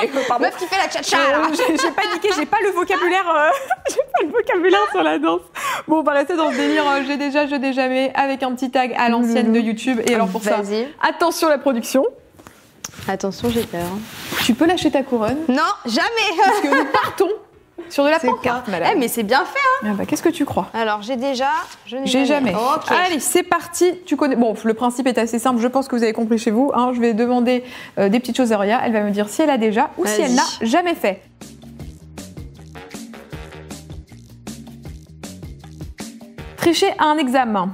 j'ai pardon. Meuf qui fait la tcha Euh, j'ai j'ai pas niqué, j'ai pas le vocabulaire, euh, j'ai pas le vocabulaire sur la danse. Bon, on va rester dans ce délire. euh, j'ai déjà, je n'ai jamais, avec un petit tag à l'ancienne de YouTube. Et alors pour ça, attention la production. Attention, j'ai peur. Tu peux lâcher ta couronne Non, jamais parce que nous partons sur de la C'est quoi pancarte, Eh, madame. mais c'est bien fait, hein Ah bah, Qu'est-ce que tu crois? Alors, j'ai déjà, je n'ai J'ai jamais. Allez, c'est parti. Tu connais. Bon, le principe est assez simple. Je pense que vous avez compris chez vous. hein. Je vais demander euh, des petites choses à Ria. Elle va me dire si elle a déjà ou si elle n'a jamais fait. Tricher à un examen.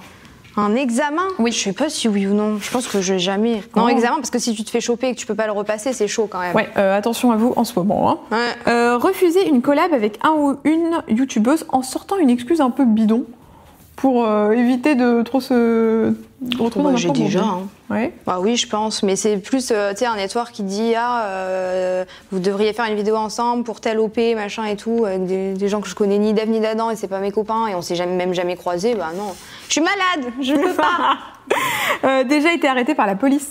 Un examen? Oui. Je sais pas si oui ou non. Je pense que je jamais. Non, Oh. examen, parce que si tu te fais choper et que tu peux pas le repasser, c'est chaud quand même. Ouais, euh, attention à vous en ce moment. hein. Ouais. Euh, refuser une collab avec un ou une youtubeuse en sortant une excuse un peu bidon pour euh, éviter de trop se un j'ai déjà. hein. Ouais. Bah oui, je pense. Mais c'est plus, euh, tu sais, un network qui dit Ah, euh, vous devriez faire une vidéo ensemble pour tel OP, machin et tout, avec des, des gens que je connais ni d'Ève ni d'Adam et c'est pas mes copains et on s'est jamais, même jamais croisés. Bah non. Je suis malade, je peux pas. Euh, déjà été arrêté par la police.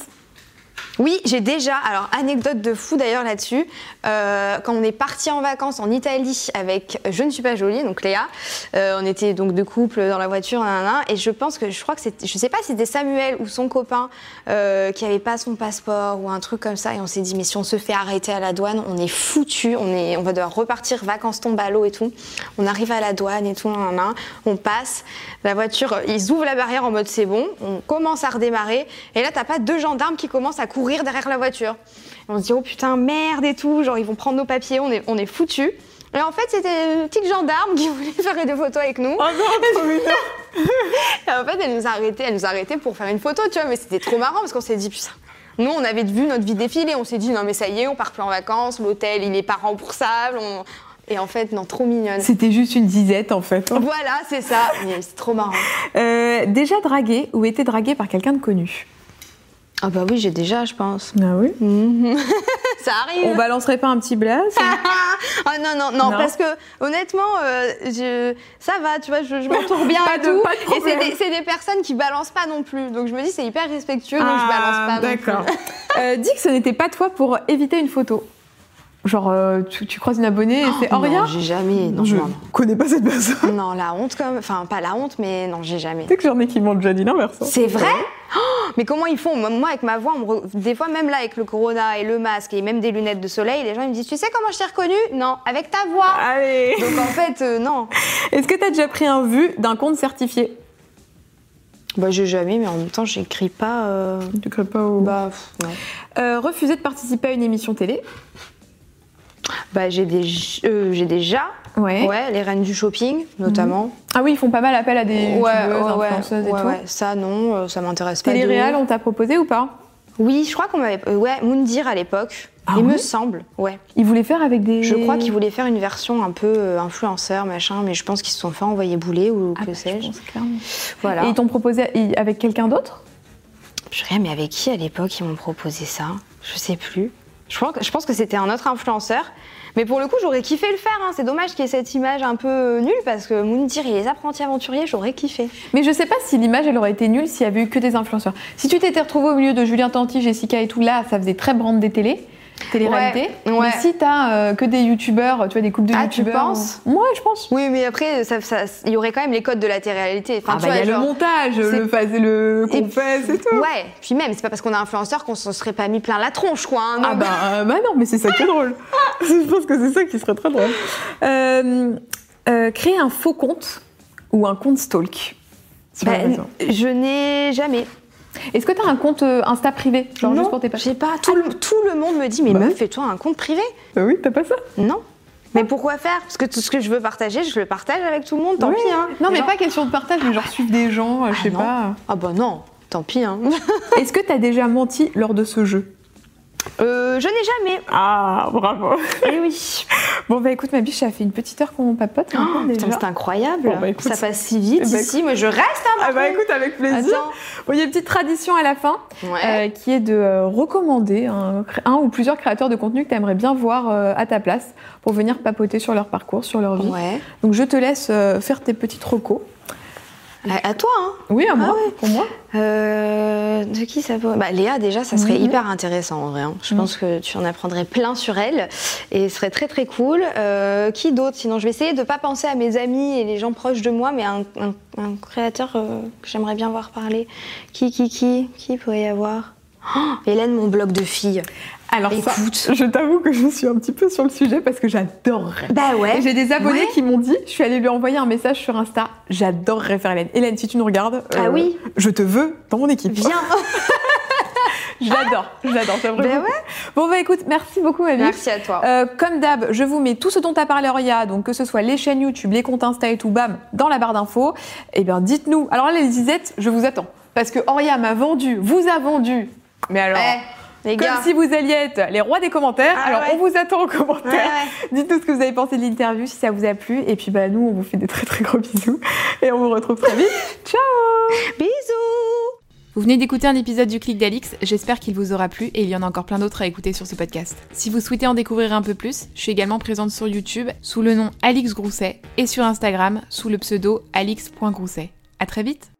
Oui, j'ai déjà. Alors, anecdote de fou d'ailleurs là-dessus. Euh, quand on est parti en vacances en Italie avec Je ne suis pas jolie, donc Léa, euh, on était donc deux couples dans la voiture, nanana, et je pense que je crois que c'était, je sais pas si c'était Samuel ou son copain euh, qui avait pas son passeport ou un truc comme ça, et on s'est dit mais si on se fait arrêter à la douane, on est foutu, on on va devoir repartir vacances tombe à l'eau et tout. On arrive à la douane et tout, nanana, on passe, la voiture, ils ouvrent la barrière en mode c'est bon, on commence à redémarrer, et là t'as pas deux gendarmes qui commencent à courir derrière la voiture. Et on se dit oh putain merde et tout, genre ils vont prendre nos papiers, on est, on est foutu. Et en fait c'était une petite gendarme qui voulait faire des photos avec nous. Oh non. Et en fait elle nous a arrêtés, elle nous a arrêtés pour faire une photo, tu vois, mais c'était trop marrant parce qu'on s'est dit putain. Nous, on avait vu notre vie défiler, on s'est dit non mais ça y est, on part plus en vacances, l'hôtel il est pas remboursable. on- Et en fait, non, trop mignonne. C'était juste une disette en fait. Voilà, c'est ça. C'est trop marrant. Euh, déjà dragué ou été dragué par quelqu'un de connu? Ah bah oui, j'ai déjà, je pense. Ah oui? Ça arrive. On balancerait pas un petit blast? Ah non, non, non, Non? parce que honnêtement, euh, je, ça va, tu vois, je, je m'entoure bien de- tout. et c'est des, des personnes qui balancent pas non plus. Donc je me dis, c'est hyper respectueux, donc je balance pas non Ah, D'accord. Euh, dis que ce n'était pas toi pour éviter une photo. Genre, euh, tu, tu croises une abonnée et c'est Oh, Auria non, j'ai jamais. Non, Je non, connais pas cette personne. non, la honte comme. Enfin, pas la honte, mais non, j'ai jamais. Tu sais que j'en ai qui m'ont déjà dit l'inverse. hein. C'est vrai Oh, Mais comment ils font? Moi, avec ma voix, on me re- des fois, même là, avec le corona et le masque et même des lunettes de soleil, les gens ils me disent Tu sais comment je t'ai reconnu Non, avec ta voix. Allez Donc en fait, euh, non. Est-ce que t'as déjà pris un vu d'un compte certifié? Bah, j'ai jamais, mais en même temps, j'écris pas. euh, Tu crées pas au... Bah, pff, non. Euh, refuser de participer à une émission télé? Bah, j'ai des... euh, j'ai déjà. Ouais. Ouais, les reines du shopping, notamment. Ah oui, ils font pas mal appel à des Ouais, influenceuses et tout. Ça, non, euh, ça m'intéresse pas. Télé-réal, ouf. on t'a proposé ou pas? Oui, je crois qu'on m'avait. euh, ouais, Moundir à l'époque. Ah Il oui me semble, ouais. Ils voulaient faire avec des... Je crois qu'ils voulaient faire une version un peu euh, influenceur, machin, mais je pense qu'ils se sont fait envoyer bouler ou Ah que bah, sais-je. je. Voilà. Et ils t'ont proposé i- avec quelqu'un d'autre? Purée, mais avec qui à l'époque ils m'ont proposé ça? Je sais plus. Je pense que, c'était un autre influenceur. Mais pour le coup, j'aurais kiffé le faire. hein. C'est dommage qu'il y ait cette image un peu euh, nulle parce que Moundir et les apprentis aventuriers, j'aurais kiffé. Mais je sais pas si l'image elle aurait été nulle s'il y avait eu que des influenceurs. Si tu t'étais retrouvé au milieu de Julien Tanti, Jessica et tout, là, ça faisait très brand des télé, télé-réalité. Ouais, ouais. Mais si t'as euh, que des youtubeurs, tu vois, des couples de Ah, tu youtubeurs. penses? Ouais, je pense. Oui, mais après, ça- ça- il y aurait quand même les codes de la télé-réalité. Enfin, Ah tu bah, il y a le montage, le, phase- le Et fait, c'est tout. Ouais, puis même, c'est pas parce qu'on est influenceur qu'on se serait pas mis plein la tronche, quoi. hein, Ah bah, euh, bah non, mais c'est ça qui est drôle. je pense que c'est ça qui serait très drôle. Euh, euh, créer un faux compte ou un compte stalk Bah, je n'ai jamais. Est-ce que t'as un compte euh, Insta privé Genre non, juste pour tes pages j'ai pas. Tout, le, tout le monde me dit, mais Bah meuf, fais-toi un compte privé. Bah oui, t'as pas ça? Non. Mais pourquoi faire? Parce que tout ce que je veux partager, je le partage avec tout le monde, tant Oui. pis. Hein. Non, mais Genre- pas question de partage, mais genre suivre des gens, euh, je Ah sais non. pas. Ah bah non, tant pis. Hein. Est-ce que t'as déjà menti lors de ce jeu? Euh, je n'ai jamais. Ah, bravo. Eh oui. Bon, bah écoute, ma biche, ça fait une petite heure qu'on papote. Oh, c'est incroyable. Bon, bah, écoute. ça passe si vite Eh bah, ici. Moi, je reste. Hein, Ah bah écoute, avec plaisir. Bon, il y a une petite tradition à la fin. Ouais. euh, qui est de euh, recommander un, ou plusieurs créateurs de contenu que tu aimerais bien voir à ta place pour venir papoter sur leur parcours, sur leur vie. Ouais. Donc je te laisse faire tes petites recos. À, à toi, hein. Oui, à moi, ouais. pour moi. Euh, de qui ça peut bah, Léa, déjà, ça serait Mhm. hyper intéressant en vrai. hein. Je Mhm. pense que tu en apprendrais plein sur elle et ce serait très très cool. Euh, qui d'autre? Sinon, je vais essayer de pas penser à mes amis et les gens proches de moi, mais un, un- un créateur euh, que j'aimerais bien voir parler. Qui, qui, qui Qui pourrait y avoir? Oh, Hélène, mon blog de filles. Alors ça, Écoute. je t'avoue que je suis un petit peu sur le sujet parce que j'adorerais. Bah ouais. J'ai des abonnés Ouais. qui m'ont dit, je suis allée lui envoyer un message sur Insta, j'adorerais faire Hélène. Hélène, si tu nous regardes, euh, Ah oui. je te veux dans mon équipe. Viens. J'adore, j'adore, j'aimerais Ben beaucoup. Bon bah écoute, merci beaucoup ma vie. Merci à toi. Euh, comme d'hab, je vous mets tout ce dont a parlé Auria, donc que ce soit les chaînes YouTube, les comptes Insta et tout, bam, dans la barre d'infos. Et bien dites-nous. Alors là, les Zizettes, je vous attends. Parce que Auria m'a vendu, vous a vendu. Mais alors, Eh, les comme si vous alliez être les rois des commentaires. Ah alors ouais. on vous attend en commentaire. Ouais, ouais. Dites-nous ce que vous avez pensé de l'interview, si ça vous a plu. Et puis bah nous, on vous fait des très très gros bisous. Et on vous retrouve très vite. Ciao Bisous. Vous venez d'écouter un épisode du Clic d'Alix, j'espère qu'il vous aura plu et il y en a encore plein d'autres à écouter sur ce podcast. Si vous souhaitez en découvrir un peu plus, je suis également présente sur YouTube sous le nom Alix Grousset et sur Instagram sous le pseudo alix.grousset. À très vite